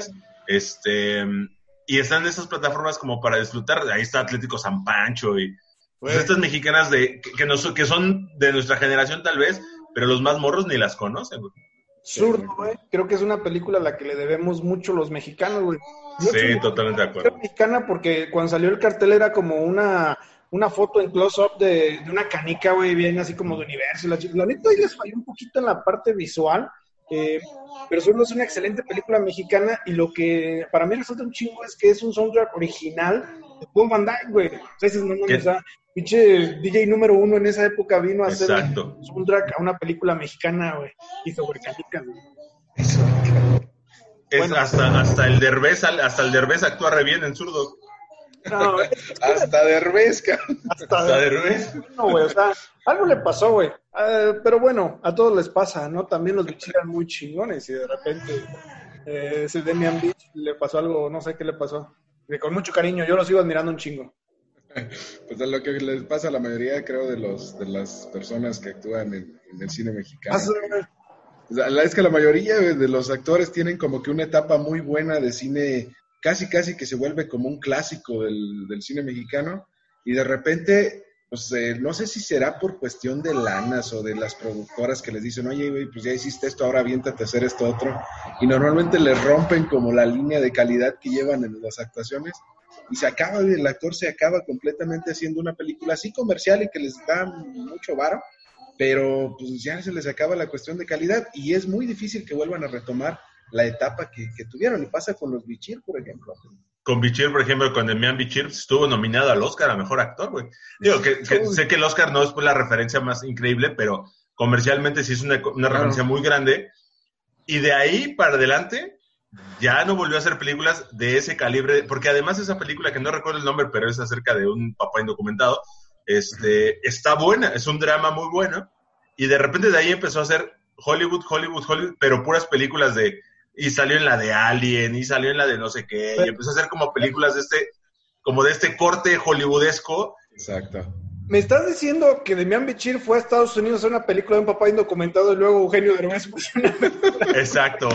este y están en estas plataformas como para disfrutar ahí está Atlético San Pancho y pues, estas mexicanas de que, que, nos- que son de nuestra generación tal vez pero los más morros ni las conocen güey. Zurdo, güey. Creo que es una película a la que le debemos mucho los mexicanos, güey. Mucho, sí totalmente de acuerdo mexicana porque cuando salió el cartel era como una, una foto en close-up de, de una canica, güey, bien así como de universo. La, la neta ahí les falló un poquito en la parte visual, eh, pero solo es una excelente película mexicana y lo que para mí resulta un chingo es que es un soundtrack original de Paul Van Dyke, güey. Dices, no ¿Qué? o sea, pinche DJ número uno en esa época vino a hacer exacto un soundtrack a una película mexicana, güey, y sobre canicas, güey. es Bueno. hasta hasta el Derbez hasta el Derbez actúa re bien en zurdo No, Hasta Derbez, hasta, hasta Derbez No, güey, o sea, algo le pasó, güey. Ah, pero bueno, a todos les pasa, ¿no? También los bichos eran muy chingones y de repente eh, ese Demian Beach le pasó algo, no sé qué le pasó. Que con mucho cariño, yo lo sigo admirando un chingo. *laughs* Pues es lo que les pasa a la mayoría, creo, de los de las personas que actúan en, en el cine mexicano. O sea, la- es que la mayoría de los actores tienen como que una etapa muy buena de cine, casi casi que se vuelve como un clásico del, del cine mexicano, y de repente, pues eh, no sé si será por cuestión de lanas o de las productoras que les dicen, oye, pues ya hiciste esto, ahora aviéntate a hacer esto otro, y normalmente les rompen como la línea de calidad que llevan en las actuaciones, y se acaba, el actor se acaba completamente haciendo una película así comercial y que les da mucho varo, pero pues ya se les acaba la cuestión de calidad y es muy difícil que vuelvan a retomar la etapa que, que tuvieron. Y pasa con los Bichir, por ejemplo. con Bichir, por ejemplo, con Demian Bichir, estuvo nominado al Oscar a Mejor Actor, güey. Digo, que, que sé que el Oscar no es la referencia más increíble, pero comercialmente sí es una, una Claro. referencia muy grande. Y de ahí para adelante, ya no volvió a hacer películas de ese calibre, porque además esa película, que no recuerdo el nombre, pero es acerca de un papá indocumentado, este, está buena, es un drama muy bueno, y de repente de ahí empezó a hacer Hollywood, Hollywood, Hollywood, pero puras películas de, y salió en la de Alien, y salió en la de no sé qué, y empezó a hacer como películas de este, como de este corte hollywoodesco. Exacto. ¿Me estás diciendo que Demian Bichir fue a Estados Unidos a hacer una película de un papá indocumentado y luego Eugenio Derbez *laughs* Exacto.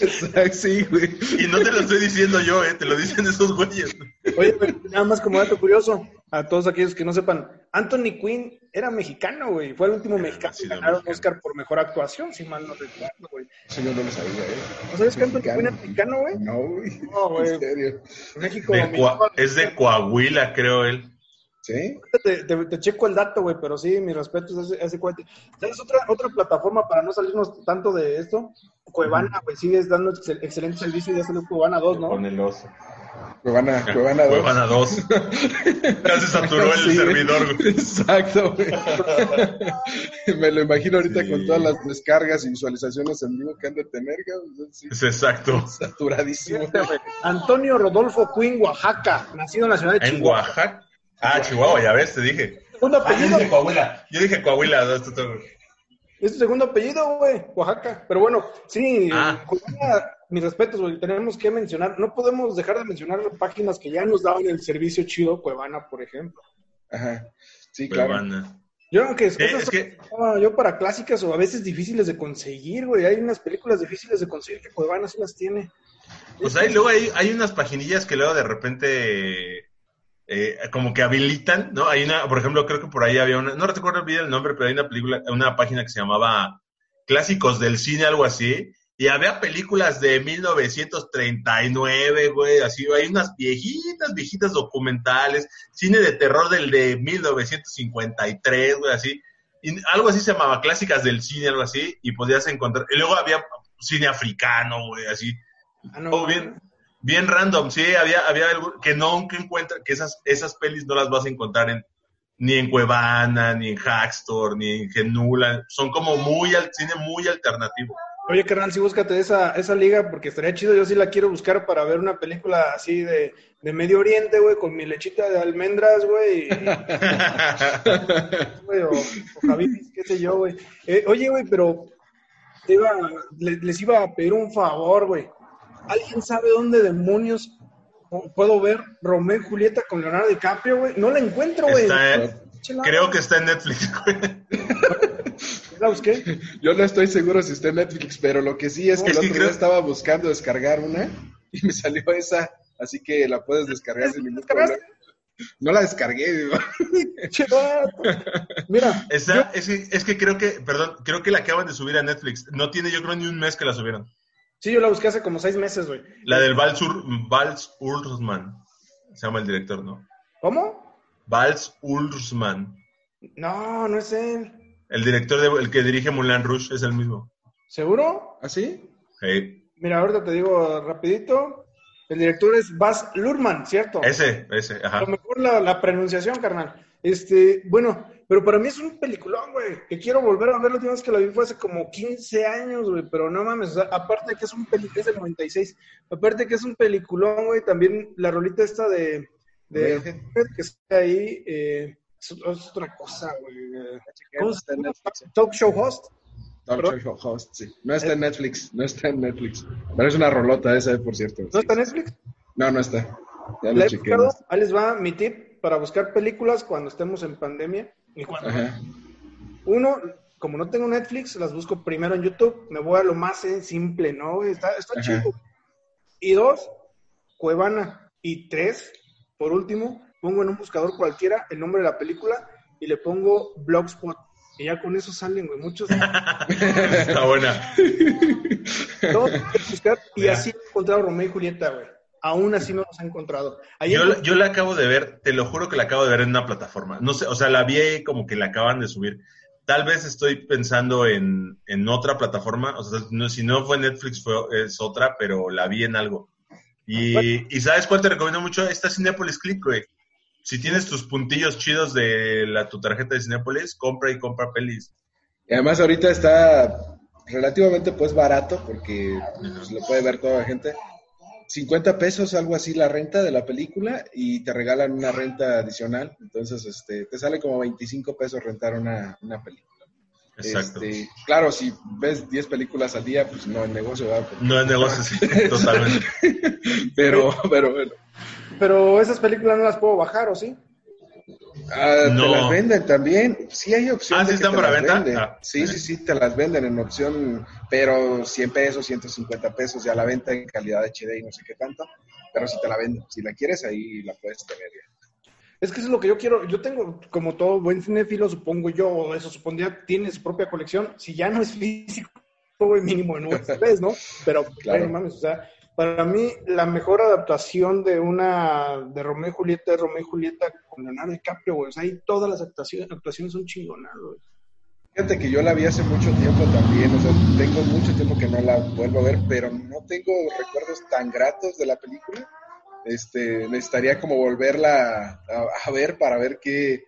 Exacto, sí, güey. Y no te lo estoy diciendo yo, eh, te lo dicen esos güeyes. Oye, pero nada más como dato curioso, a todos aquellos que no sepan, Anthony Quinn era mexicano, güey. Fue el último mexicano que ganaron mexicano. Oscar por mejor actuación, si mal no recuerdo, güey. Eso yo no lo sabía, ¿eh? ¿No sabes que Anthony Quinn era mexicano, güey? No, güey. No, güey. En serio. México. De es de Coahuila, creo él. ¿Sí? Te, te- te checo el dato, güey, pero sí, mis respetos a ese, cuate. ¿Sabes otra, otra plataforma para no salirnos tanto de esto? Cuevana, güey, sigues dando excel- excelente servicio y ya salió Cuevana 2, ¿no? Con el oso. Cuevana, Cuevana 2. Cuevana 2. Ya se saturó el *laughs* Sí, servidor, güey. Exacto, güey. *laughs* Me lo imagino ahorita Sí. con todas las descargas y visualizaciones en vivo que han de tener. Sí, Es exacto. saturadísimo. Güey. Antonio Rodolfo Quinn, Oaxaca, nacido en la ciudad de En Chihuahua. Oaxaca. Ah, Chihuahua, ya ves, te dije. Segundo Ah, yo apellido, dije Coahuila. Yo dije Coahuila. no, esto todo- es tu segundo apellido, güey, Oaxaca. Pero bueno, sí, Ah. Cuevana, mis respetos, güey, tenemos que mencionar, no podemos dejar de mencionar páginas que ya nos daban el servicio chido, Cuevana, por ejemplo. Ajá. Sí, claro. Cuevana. Yo creo que Sí, esas es que- yo para clásicas o a veces difíciles de conseguir, güey. Hay unas películas difíciles de conseguir que Cuevana sí las tiene. Pues ahí luego hay, hay unas paginillas que luego de repente eh, como que habilitan, ¿no? Hay una, por ejemplo, creo que por ahí había una, no recuerdo bien el nombre, pero hay una película, una página que se llamaba Clásicos del Cine, algo así, y había películas de 1939, güey, así, hay unas viejitas, viejitas documentales, cine de terror del de 1953, güey, así, y algo así se llamaba Clásicas del Cine, algo así, y podías encontrar, y luego había cine africano, güey, así, Ah, no, bien, bien random, sí, había, había algo que no que encuentra, que esas, esas pelis no las vas a encontrar en, ni en Cuevana, ni en Hackstore, ni en Genula, son como muy, al, cine muy alternativo. Oye, carnal, sí, búscate esa, esa liga porque estaría chido. Yo sí la quiero buscar para ver una película así de, de Medio Oriente, güey, con mi lechita de almendras, güey. *laughs* o, o qué sé yo, güey. Eh, oye, güey, pero te iba, le- les iba a pedir un favor, güey. ¿Alguien sabe dónde demonios puedo ver Romeo y Julieta con Leonardo DiCaprio, güey? No la encuentro, güey. Creo que está en Netflix, güey. *laughs* ¿La busqué? *laughs* Yo no estoy seguro si está en Netflix, pero lo que sí es que el otro día estaba buscando descargar una *laughs* y me salió esa, así que la puedes descargar sin ningún problema. No la descargué. *laughs* Mira, Está- es, que, es que creo que, perdón, creo que la acaban de subir a Netflix. No tiene, yo creo, ni un mes que la subieron. sí, yo la busqué hace como seis meses, güey. La del Vals, Ur- Vals Ursman, se llama el director, ¿no? ¿Cómo? Vals Ursman. No, no es él. El director, de, el que dirige Mulan Rouge, es el mismo. ¿Seguro? ¿Así? Hey. Mira, ahorita te digo rapidito. El director es Baz Luhrmann, ¿cierto? Ese, ese, A ajá. lo mejor la, la pronunciación, carnal. Este, bueno, pero para mí es un peliculón, güey. Que quiero volver a ver. La última vez que la vi fue hace como 15 años, güey. Pero no mames, o sea, aparte de que es un peliculón, es del 96. Aparte de que es un peliculón, güey. También la rolita esta de, de que está ahí, eh, es, es otra cosa, güey. Eh, ¿Cómo Está en? Netflix. Talk show host. Talk ¿Perdón? Show Host, sí. No está en Netflix, no está en Netflix. Pero es una rolota esa, eh, por cierto. ¿No está en Netflix? No, no está. Ya lo chequé. Ahí les va mi tip para buscar películas cuando estemos en pandemia. Y cuando Ajá. Uno, como no tengo Netflix, las busco primero en YouTube. Me voy a lo más eh, simple, ¿no? Está, está chido. Y dos, Cuevana. Y tres, por último, pongo en un buscador cualquiera el nombre de la película y le pongo Blogspot. Y ya con eso salen, güey, muchos. *laughs* Está buena. Y Mira. así he encontrado Romeo y Julieta, güey. Aún así no los he encontrado. Ayer Yo, la- yo la acabo de ver, te lo juro que la acabo de ver en una plataforma. No sé, o sea, la vi ahí como que la acaban de subir. Tal vez estoy pensando en, en otra plataforma. O sea, no- si no fue Netflix, fue, es otra, pero la vi en algo. Y, y ¿sabes cuál te recomiendo mucho? Esta Cinepolis Click, güey. Si tienes tus puntillos chidos de la, tu tarjeta de Cinepolis, compra y compra pelis. Y además ahorita está relativamente pues barato porque pues, lo puede ver toda la gente. 50 pesos, algo así, la renta de la película y te regalan una renta adicional. Entonces, este, te sale como 25 pesos rentar una, una película. Exacto. Este, claro, si ves 10 películas al día, pues no es negocio, ¿verdad? *laughs* No es negocio, sí, *laughs* totalmente. pero, pero bueno. Pero esas películas no las puedo bajar, ¿o sí? Ah, No. Te las venden también. Sí hay opción. Ah, ¿sí están para venta? Ah, sí, sí. sí, sí, te las venden en opción, pero 100 pesos, 150 pesos ya la venta en calidad HD y no sé qué tanto. Pero si te la venden, si la quieres ahí la puedes tener ya. Es que eso es lo que yo quiero. Yo tengo, como todo buen cinéfilo, supongo yo, o eso supondría, tiene su propia colección. Si ya no es físico, *laughs* güey, mínimo en vez, *laughs* ¿no? Pero, Claro. bueno, mames, o sea, para mí la mejor adaptación de una, de Romeo y Julieta es Romeo y Julieta con Leonardo DiCaprio, güey. O sea, ahí todas las actuaciones, actuaciones son chingonas, güey. Fíjate que yo la vi hace mucho tiempo también, o sea, tengo mucho tiempo que no la vuelvo a ver, pero no tengo recuerdos tan gratos de la película. Este, necesitaría como volverla a, a ver para ver qué,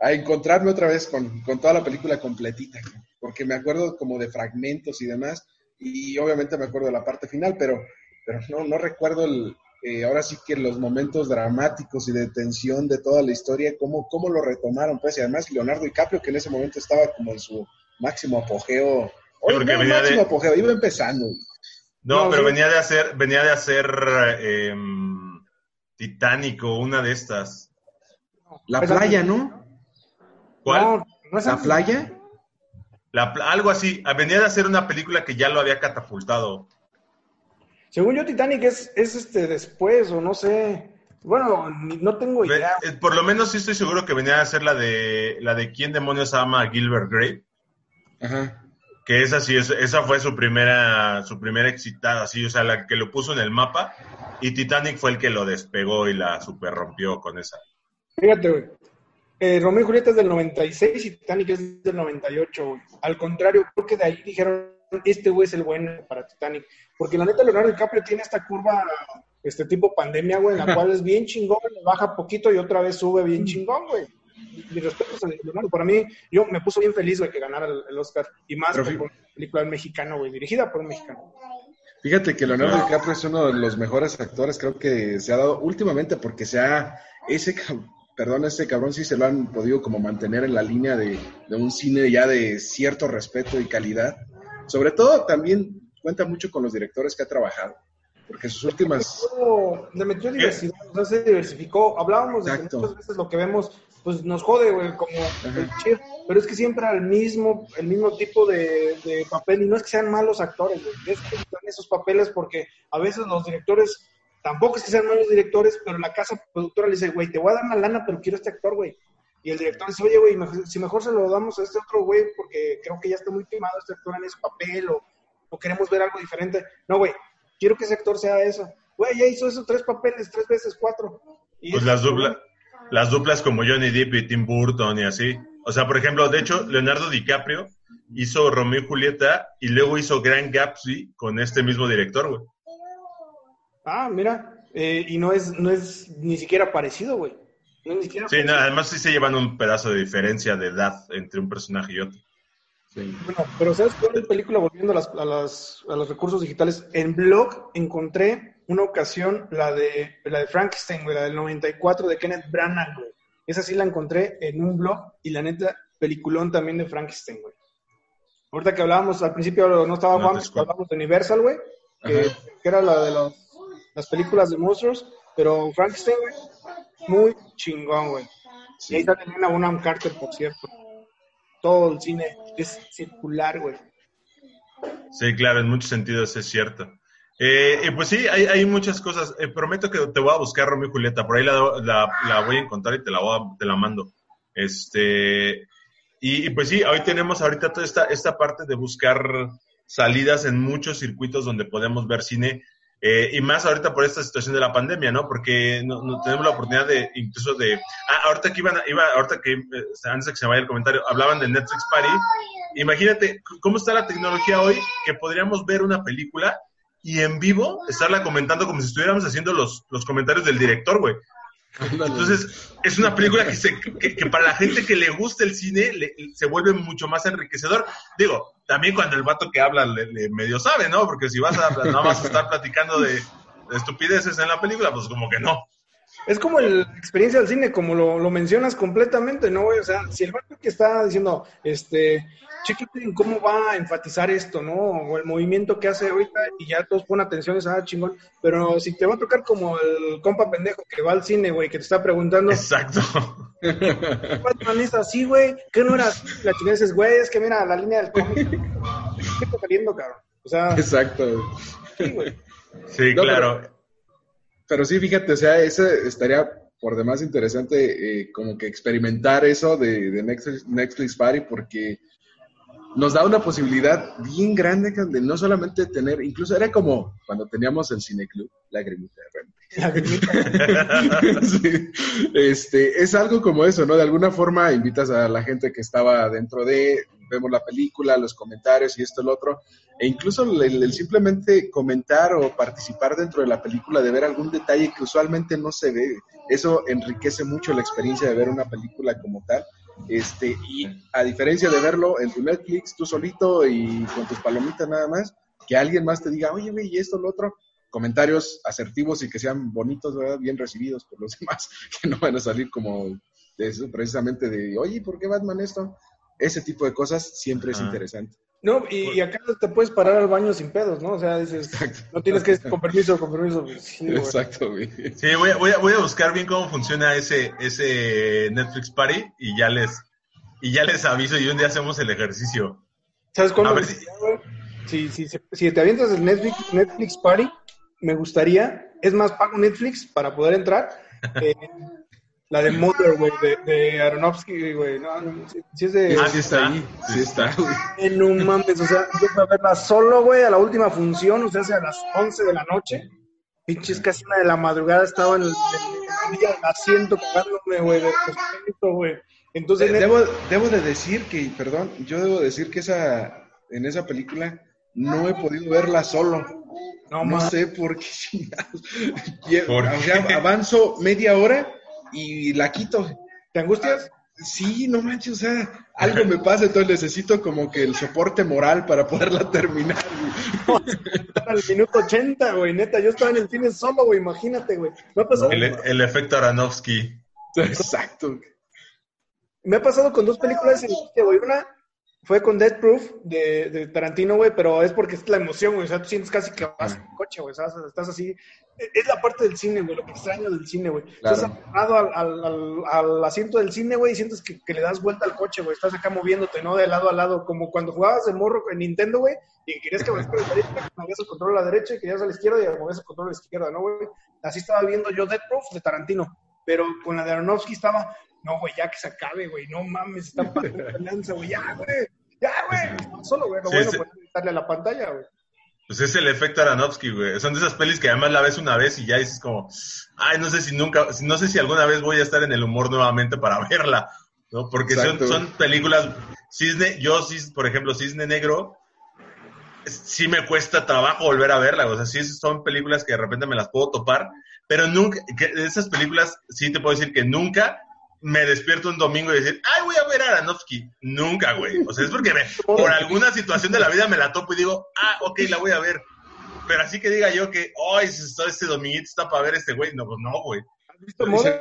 a encontrarme otra vez con, con toda la película completita, porque me acuerdo como de fragmentos y demás, y obviamente me acuerdo de la parte final, pero, pero no, no recuerdo el, eh, ahora sí que los momentos dramáticos y de tensión de toda la historia, cómo, cómo lo retomaron, pues, y además Leonardo DiCaprio, que en ese momento estaba como en su máximo apogeo, oye, porque no, venía de- máximo apogeo, iba empezando. No, No, pero sí. venía de hacer, venía de hacer eh, Titánico, una de estas. La playa, ¿no? ¿Cuál? No, no es La playa. La algo así. Ah, Venía de hacer una película que ya lo había catapultado. Según yo, Titanic es, es este después, o no sé. Bueno, ni- no tengo idea. eh, Por lo menos sí estoy seguro que venía de hacer la de la de quién demonios ama a Gilbert Grape. Ajá. Que esa sí, es- esa fue su primera, su primera excitada, sí, o sea, la que lo puso en el mapa. Y Titanic fue el que lo despegó y la super rompió con esa. Fíjate, güey. Eh, Romeo y Julieta es del 96 y Titanic es del 98, güey. Al contrario, creo que de ahí dijeron, este güey es el bueno para Titanic. Porque la neta, Leonardo DiCaprio tiene esta curva, este tipo pandemia, güey, en la *laughs* cual es bien chingón, le baja poquito y otra vez sube bien chingón, güey. Mi respeto a Leonardo. Para mí, yo me puso bien feliz, güey, que ganara el, el Oscar. Y más por una película mexicano, güey, dirigida por un mexicano. Fíjate que Leonardo DiCaprio es uno de los mejores actores, creo que se ha dado últimamente, porque se ha, ese, perdón, ese cabrón sí se lo han podido como mantener en la línea de, de un cine ya de cierto respeto y calidad. Sobre todo también cuenta mucho con los directores que ha trabajado, porque sus últimas... Le metió diversidad, o sea, se diversificó. Hablábamos de que Exacto. muchas veces lo que vemos, pues nos jode, güey, como el chef, pero es que siempre el mismo, el mismo tipo de, de papel, y no es que sean malos actores, güey, es que están esos papeles porque a veces los directores, tampoco es que sean malos directores, pero la casa productora le dice, güey, te voy a dar una lana, pero quiero este actor, güey. Y el director dice, oye, güey, mejor- si mejor se lo damos a este otro güey, porque creo que ya está muy quemado este actor en ese papel, o, o queremos ver algo diferente. No, güey, quiero que ese actor sea eso. Güey, ya hizo eso tres papeles, tres veces, cuatro. Y Pues es- las duplas, las duplas como Johnny Depp y Tim Burton y así. O sea, por ejemplo, de hecho, Leonardo DiCaprio hizo Romeo y Julieta y luego hizo Grand Gatsby con este mismo director, güey. Ah, mira, eh, y no es, no es ni siquiera parecido, güey. No es ni siquiera Sí, no, además sí se llevan un pedazo de diferencia de edad entre un personaje y otro. Sí. Bueno, pero ¿sabes cuál película? Volviendo a, las, a, las- a los recursos digitales. En blog encontré una ocasión, la de, la de Frankenstein, güey, la del 94 de Kenneth Branagh, güey. Esa sí la encontré en un blog y la neta, peliculón también de Frankenstein, güey. Ahorita que hablábamos, al principio no estaba No te Juan, escucho. hablábamos de Universal, güey, que, era la de los- las películas de monstruos, pero Frankenstein, güey, muy chingón, güey. Y ahí Sí. sale una Bonham Carter, por cierto. Todo el cine es circular, güey. Sí, claro, en muchos sentidos es cierto. Eh, y pues sí, hay, hay muchas cosas. Eh, prometo que te voy a buscar Romeo y Julieta. Por ahí la, la- voy a encontrar y te la, voy a- te la mando. Este, y, pues sí, hoy tenemos ahorita toda esta, esta parte de buscar salidas en muchos circuitos donde podemos ver cine. eh, y más ahorita por esta situación de la pandemia, ¿no? Porque no, no tenemos la oportunidad de, incluso de... Ah, ahorita que iban, iba, ahorita que, eh, antes de que se vaya el comentario, hablaban de Netflix Party. Imagínate cómo está la tecnología hoy que podríamos ver una película y en vivo estarla comentando como si estuviéramos haciendo los, los comentarios del director, güey. Entonces, es una película que, se- que- que para la gente que le gusta el cine le- se vuelve mucho más enriquecedor. Digo, también cuando el vato que habla le, medio sabe, ¿no? Porque si vas a nada más estar platicando de, estupideces en la película, pues como que no. Es como la experiencia del cine, como lo, lo mencionas completamente, ¿no? O sea, si el vato que está diciendo, este, chéquate cómo va a enfatizar esto, ¿no? O el movimiento que hace ahorita y ya todos ponen atención, es ah, chingón. Pero si te va a tocar como el compa pendejo que va al cine, güey, que te está preguntando. Exacto. *laughs* Batman es así, güey? ¿Qué no era así? La chingada es, güey, es que mira, la línea del cómic. *laughs* ¿Qué está saliendo, cabrón? O sea. Exacto. Sí, güey. Sí, claro. Pero, sí, fíjate, o sea, ese estaría por demás interesante eh, como que experimentar eso de, de Netflix, Netflix Party porque nos da una posibilidad bien grande de no solamente tener, incluso era como cuando teníamos el cineclub, la gremita de *laughs* sí, este, es algo como eso, ¿no? De alguna forma invitas a la gente que estaba dentro de, vemos la película, los comentarios y esto, el otro, e incluso el, simplemente comentar o participar dentro de la película, de ver algún detalle que usualmente no se ve, eso enriquece mucho la experiencia de ver una película como tal este, y a diferencia de verlo en tu Netflix, tú solito y con tus palomitas nada más, que alguien más te diga, oye, güey, y esto, lo otro, comentarios asertivos y que sean bonitos, ¿verdad? bien recibidos por los *laughs* demás, que no van a salir como de eso, precisamente de, oye, ¿por qué Batman esto? Ese tipo de cosas siempre es interesante. No, y, acá te puedes parar al baño sin pedos, ¿no? O sea, dices, no tienes que con permiso, con permiso. Pues, sí, Exacto, güey. Sí, voy a, voy, a, voy a, buscar bien cómo funciona ese, ese Netflix Party y ya les y ya les aviso y un día hacemos el ejercicio. ¿Sabes cómo? si, si, si, te avientas el Netflix, Netflix Party, me gustaría, es más, pago Netflix para poder entrar. Eh, *laughs* la de Mother, güey, de, de Aronofsky, güey. No, no, si, es de. Ah, sí está ahí. Sí está, güey. En eh, no mames, o sea, yo a verla solo, güey, a la última función, o sea, hace a las 11 de la noche. Pinches casi una de la madrugada estaba en el, en el asiento cagándome, güey, de güey. Entonces, debo, debo de decir que, perdón, yo debo decir que esa, en esa película no he podido verla solo. No, no sé por qué ¿Por o sea, avanzo media hora y la quito. ¿Te angustias? Sí, no manches, o sea, algo me pasa, entonces necesito como que el soporte moral para poderla terminar. Al minuto 80, güey, neta, yo estaba en el cine solo, güey, imagínate, güey. Me ha pasado... El, el efecto Aronofsky. Exacto. Me ha pasado con dos películas en que, güey, una fue con Death Proof de, de Tarantino, güey, pero es porque es la emoción, güey. O sea, tú sientes casi que vas en coche, güey. Estás así. E, es la parte del cine, güey, lo que extraño del cine, güey. Estás agarrado al, al, al, asiento del cine, güey, y sientes que, que, le das vuelta al coche, güey. Estás acá moviéndote, ¿no? De lado a lado, como cuando jugabas de morro en Nintendo, güey, y querías que vayas a la derecha, movías el control a la derecha, y querías a la izquierda, y movías el control a la izquierda, ¿no, güey? Así estaba viendo yo Death Proof de Tarantino. Pero con la de Aronofsky estaba, no, güey, ya que se acabe, güey, no mames, están pasando lanza, güey, ya, güey ya, güey, solo, güey, lo bueno, pues darle a la pantalla, güey. Pues es el efecto Aronofsky, güey. Son de esas pelis que además la ves una vez y ya dices como, ay, no sé si nunca, no sé si alguna vez voy a estar en el humor nuevamente para *laughs* verla, ¿no? Porque son, son películas, Cisne, yo, por ejemplo, Cisne Negro, sí me cuesta trabajo volver a verla, o sea, sí son películas que de repente me las puedo topar, pero nunca, que esas películas sí te puedo decir que nunca me despierto un domingo y decir, ay, voy a ver a Aronofsky. Nunca, güey. O sea, es porque por alguna situación de la vida me la topo y digo, ah, ok, la voy a ver. Pero así que diga yo que, ay, oh, este dominguito está para ver este güey. No, pues no, güey.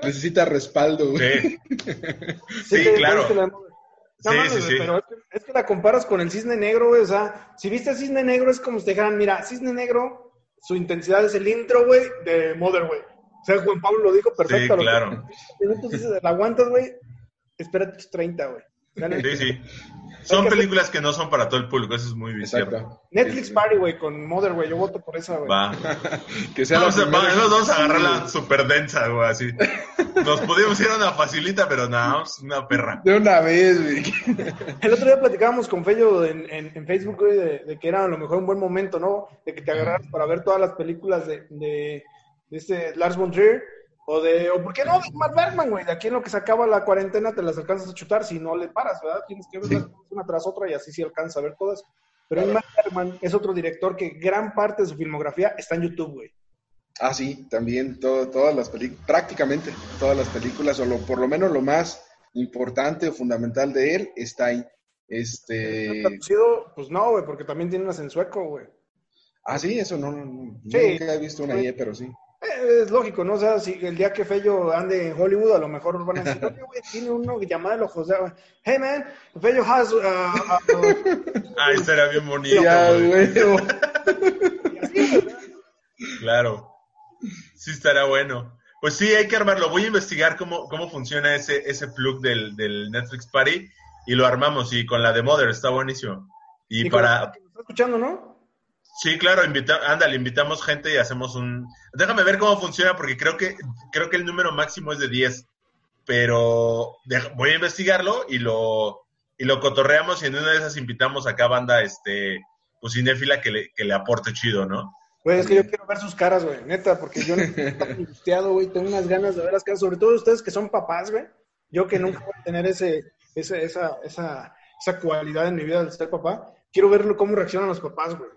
Necesita respaldo, güey. *laughs* Sí, claro. sí, sí, sí. Pero es que, la comparas con el cisne negro, güey. O sea, si viste cisne negro, es como si te dijeran, mira, cisne negro, su intensidad es el intro, güey, de Mother, güey. O sea, Juan Pablo lo dijo perfecto. Sí, claro. *laughs* Entonces, la aguantas, güey, espérate tus 30, güey. Sí, sí. Son películas que no son para todo el público, eso es muy bien cierto. Netflix Party, güey, con Mother, güey, yo voto por esa, güey. Va. *laughs* que sea vamos, vamos a agarrarla súper densa, güey, así. Nos pudimos ir a una facilita, pero nada, una perra. De una vez, güey. El otro día platicábamos con Fello en, en, Facebook, güey, de, que era a lo mejor un buen momento, ¿no? De que te agarraras para ver todas las películas de, de este Lars von Trier, o de, o por qué no, de Matt Bergman, güey, de aquí en lo que se acaba la cuarentena te las alcanzas a chutar si no le paras, ¿verdad? Tienes que ver una tras otra y así sí alcanza a ver todas. Pero Matt Bergman es otro director que gran parte de su filmografía está en YouTube, güey. Ah, sí, también, todas las películas, prácticamente todas las películas, o por lo menos lo más importante o fundamental de él está ahí. Este. Traducido, pues no, güey, porque también tiene unas en sueco, güey. Ah, sí, eso no, no. Sí. Nunca he visto una IE, pero sí. Es lógico, ¿no? O sea, si el día que Fello ande en Hollywood, a lo mejor van a decir, *laughs* oye, güey, tiene uno llamado el ojos de agua. Hey, man, Fello has... uh, uh, *laughs* uh", Ah, estaría bien bonito. Ya, güey. Claro. Sí, estará bueno. Pues sí, hay que armarlo. Voy a investigar cómo, cómo funciona ese, ese plug del, del Netflix Party y lo armamos. Y con la de Mother está buenísimo. Y, Y para. está escuchando, ¿no? Sí, claro, invita, ándale, invitamos gente y hacemos un... Déjame ver cómo funciona porque creo que, creo que el número máximo es de 10, pero voy a investigarlo y lo, y lo cotorreamos y en una de esas invitamos acá banda, este, pues cinéfila que le, que le aporte chido, ¿no? Güey, es que yo quiero ver sus caras, güey, neta, porque yo no estoy *laughs* angustiado, güey, tengo unas ganas de ver las caras, sobre todo ustedes que son papás, güey. Yo que nunca voy a tener ese, ese, esa, esa, esa cualidad en mi vida de ser papá, quiero ver cómo reaccionan los papás, güey,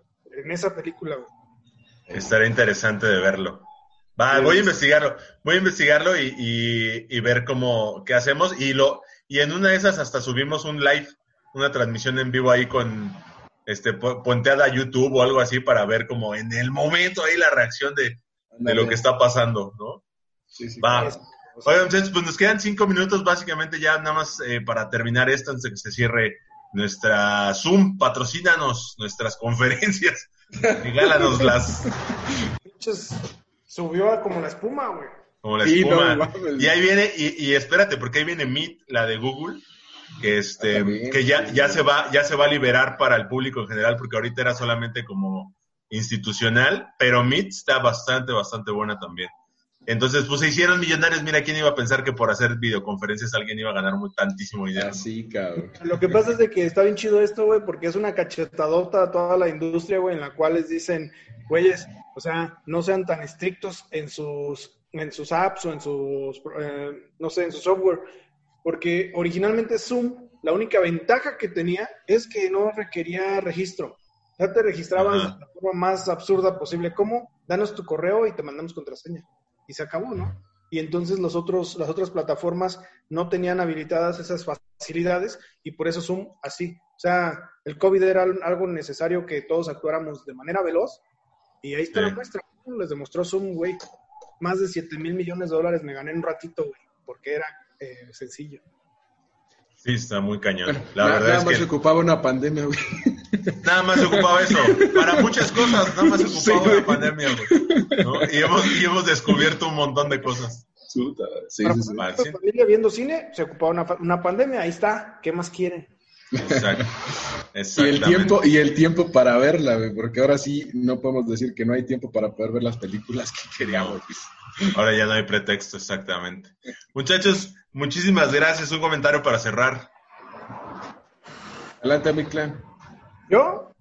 en esa película, güey. Estará interesante de verlo. Va, voy a investigarlo, voy a investigarlo y, y, y ver cómo, qué hacemos y lo, y en una de esas hasta subimos un live, una transmisión en vivo ahí con, este, pu- puenteada a YouTube o algo así para ver como en el momento ahí la reacción de, de lo que está pasando, ¿no? Sí, sí. Va. Oigan, entonces, pues nos quedan cinco minutos básicamente ya nada más eh, para terminar esto antes de que se cierre nuestra Zoom, patrocínanos nuestras conferencias, regálanos las, subió a como la espuma, güey. como la Sí, espuma. no y ahí viene, y, y espérate, porque ahí viene Meet, la de Google, que este, Ah, también. que ya, ya se va, ya se va a liberar para el público en general, porque ahorita era solamente como institucional, pero Meet está bastante, bastante buena también. Entonces, pues se hicieron millonarios. Mira, ¿quién iba a pensar que por hacer videoconferencias alguien iba a ganar muy, tantísimo dinero? Así, cabrón. Lo que pasa es de que está bien chido esto, güey, porque es una cachetadota a toda la industria, güey, en la cual les dicen, güeyes, o sea, no sean tan estrictos en sus, en sus apps o en sus, eh, no sé, en su software, porque originalmente Zoom, la única ventaja que tenía es que no requería registro. Ya te registrabas Ajá. de la forma más absurda posible. ¿Cómo? Danos tu correo y te mandamos contraseña. Y se acabó, ¿no? Y entonces los otros, las otras plataformas no tenían habilitadas esas facilidades y por eso Zoom así. O sea, el COVID era algo necesario que todos actuáramos de manera veloz y ahí está Sí. la muestra. Les demostró Zoom, güey. Más de 7 mil millones de dólares me gané en un ratito, güey, porque era eh, sencillo. Sí, está muy cañón. Bueno, la nada, verdad nada es más que se ocupaba una pandemia, güey. *laughs* nada más se ocupaba eso. Para muchas cosas, nada más se Sí, ocupaba güey. la pandemia, güey. ¿no? Y, hemos, y hemos descubierto un montón de cosas. Sí, Para sí, sí. Una sí. familia viendo cine, se ocupaba una, una pandemia, ahí está. ¿Qué más quieren? Exacto. *laughs* Y el tiempo, y el tiempo para verla, güey, porque ahora sí no podemos decir que no hay tiempo para poder ver las películas que queríamos. Ahora ya no hay pretexto, exactamente. Muchachos, muchísimas gracias. Un comentario para cerrar. Adelante, mi clan. ¿Yo?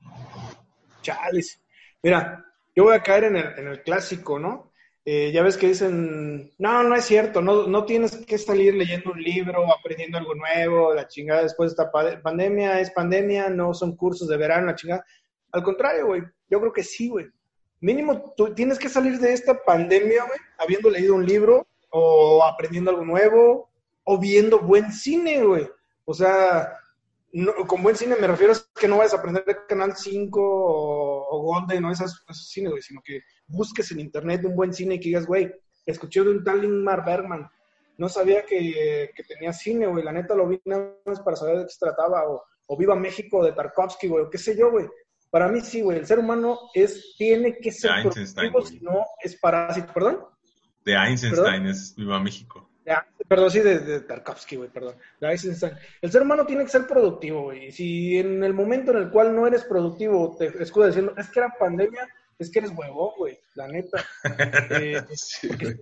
Chales. Mira, yo voy a caer en el, en el clásico, ¿no? Eh, ya ves que dicen, no, no es cierto, no, no tienes que salir leyendo un libro, aprendiendo algo nuevo, la chingada después de esta pa- pandemia es pandemia, no son cursos de verano, la chingada. Al contrario, güey, yo creo que sí, güey. Mínimo, tú tienes que salir de esta pandemia, güey, habiendo leído un libro o aprendiendo algo nuevo o viendo buen cine, güey. O sea, no- con buen cine me refiero a que no vayas a aprender de Canal 5 o, o Golden o esas, esos cines, güey, sino que busques en internet un buen cine y que digas, güey, escuché de un tal Ingmar Bergman, no sabía que, que tenía cine, güey, la neta lo vi nada más para saber de qué se trataba, o, o Viva México de Tarkovsky, güey, o qué sé yo, güey. Para mí sí, güey, el ser humano es, tiene que ser productivo, si no es parásito, ¿perdón? De Einstein es Viva México. Perdón, sí, de, de Tarkovsky, güey, perdón. De Eisenstein. El ser humano tiene que ser productivo, güey. Y si en el momento en el cual no eres productivo te escudas diciendo, es que era pandemia, es que eres huevón, güey, la neta. *laughs* Eh, Sí, güey.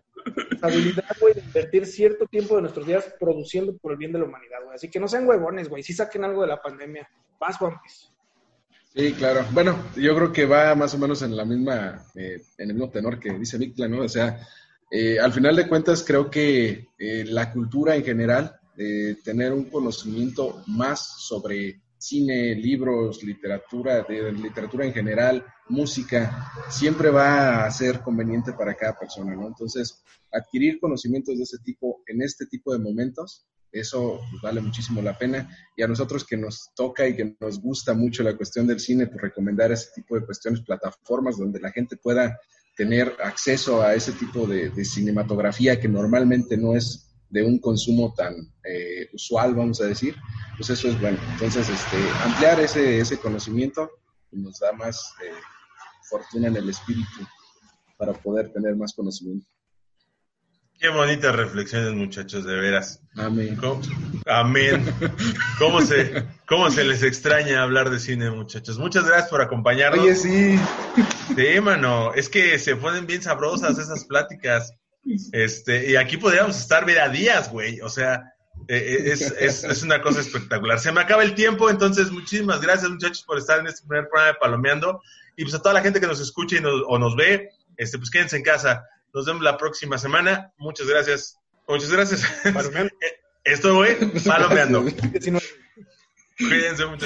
la habilidad, güey, de invertir cierto tiempo de nuestros días produciendo por el bien de la humanidad, güey. Así que no sean huevones, güey. Sí saquen algo de la pandemia. Vas, Juan. pues. Sí, claro. Bueno, yo creo que va más o menos en la misma, eh, en el mismo tenor que dice Mictla, ¿no? O sea, eh, al final de cuentas creo que eh, la cultura en general, eh, tener un conocimiento más sobre cine, libros, literatura, de literatura en general, música, siempre va a ser conveniente para cada persona, ¿no? Entonces, adquirir conocimientos de ese tipo en este tipo de momentos eso pues, vale muchísimo la pena. Y a nosotros que nos toca y que nos gusta mucho la cuestión del cine, pues recomendar ese tipo de cuestiones, plataformas donde la gente pueda tener acceso a ese tipo de, cinematografía que normalmente no es de un consumo tan eh, usual, vamos a decir, pues eso es bueno. Entonces, este, ampliar ese, ese conocimiento nos da más eh, fortuna en el espíritu para poder tener más conocimiento. Qué bonitas reflexiones, muchachos, de veras. Amén. ¿Cómo, amén. ¿Cómo se, ¿Cómo se les extraña hablar de cine, muchachos? Muchas gracias por acompañarnos. Oye, sí. Sí, mano. Es que se ponen bien sabrosas esas pláticas. Este, y aquí podríamos estar, mira, días, güey. O sea, eh, eh, es, es, es, una cosa espectacular. Se me acaba el tiempo, entonces muchísimas gracias, muchachos, por estar en este primer programa de Palomeando. Y pues a toda la gente que nos escucha y nos, o nos ve, este, pues quédense en casa. Nos vemos la próxima semana. Muchas gracias. Muchas gracias. Esto fue Palomeando. *laughs* *laughs* Cuídense mucho.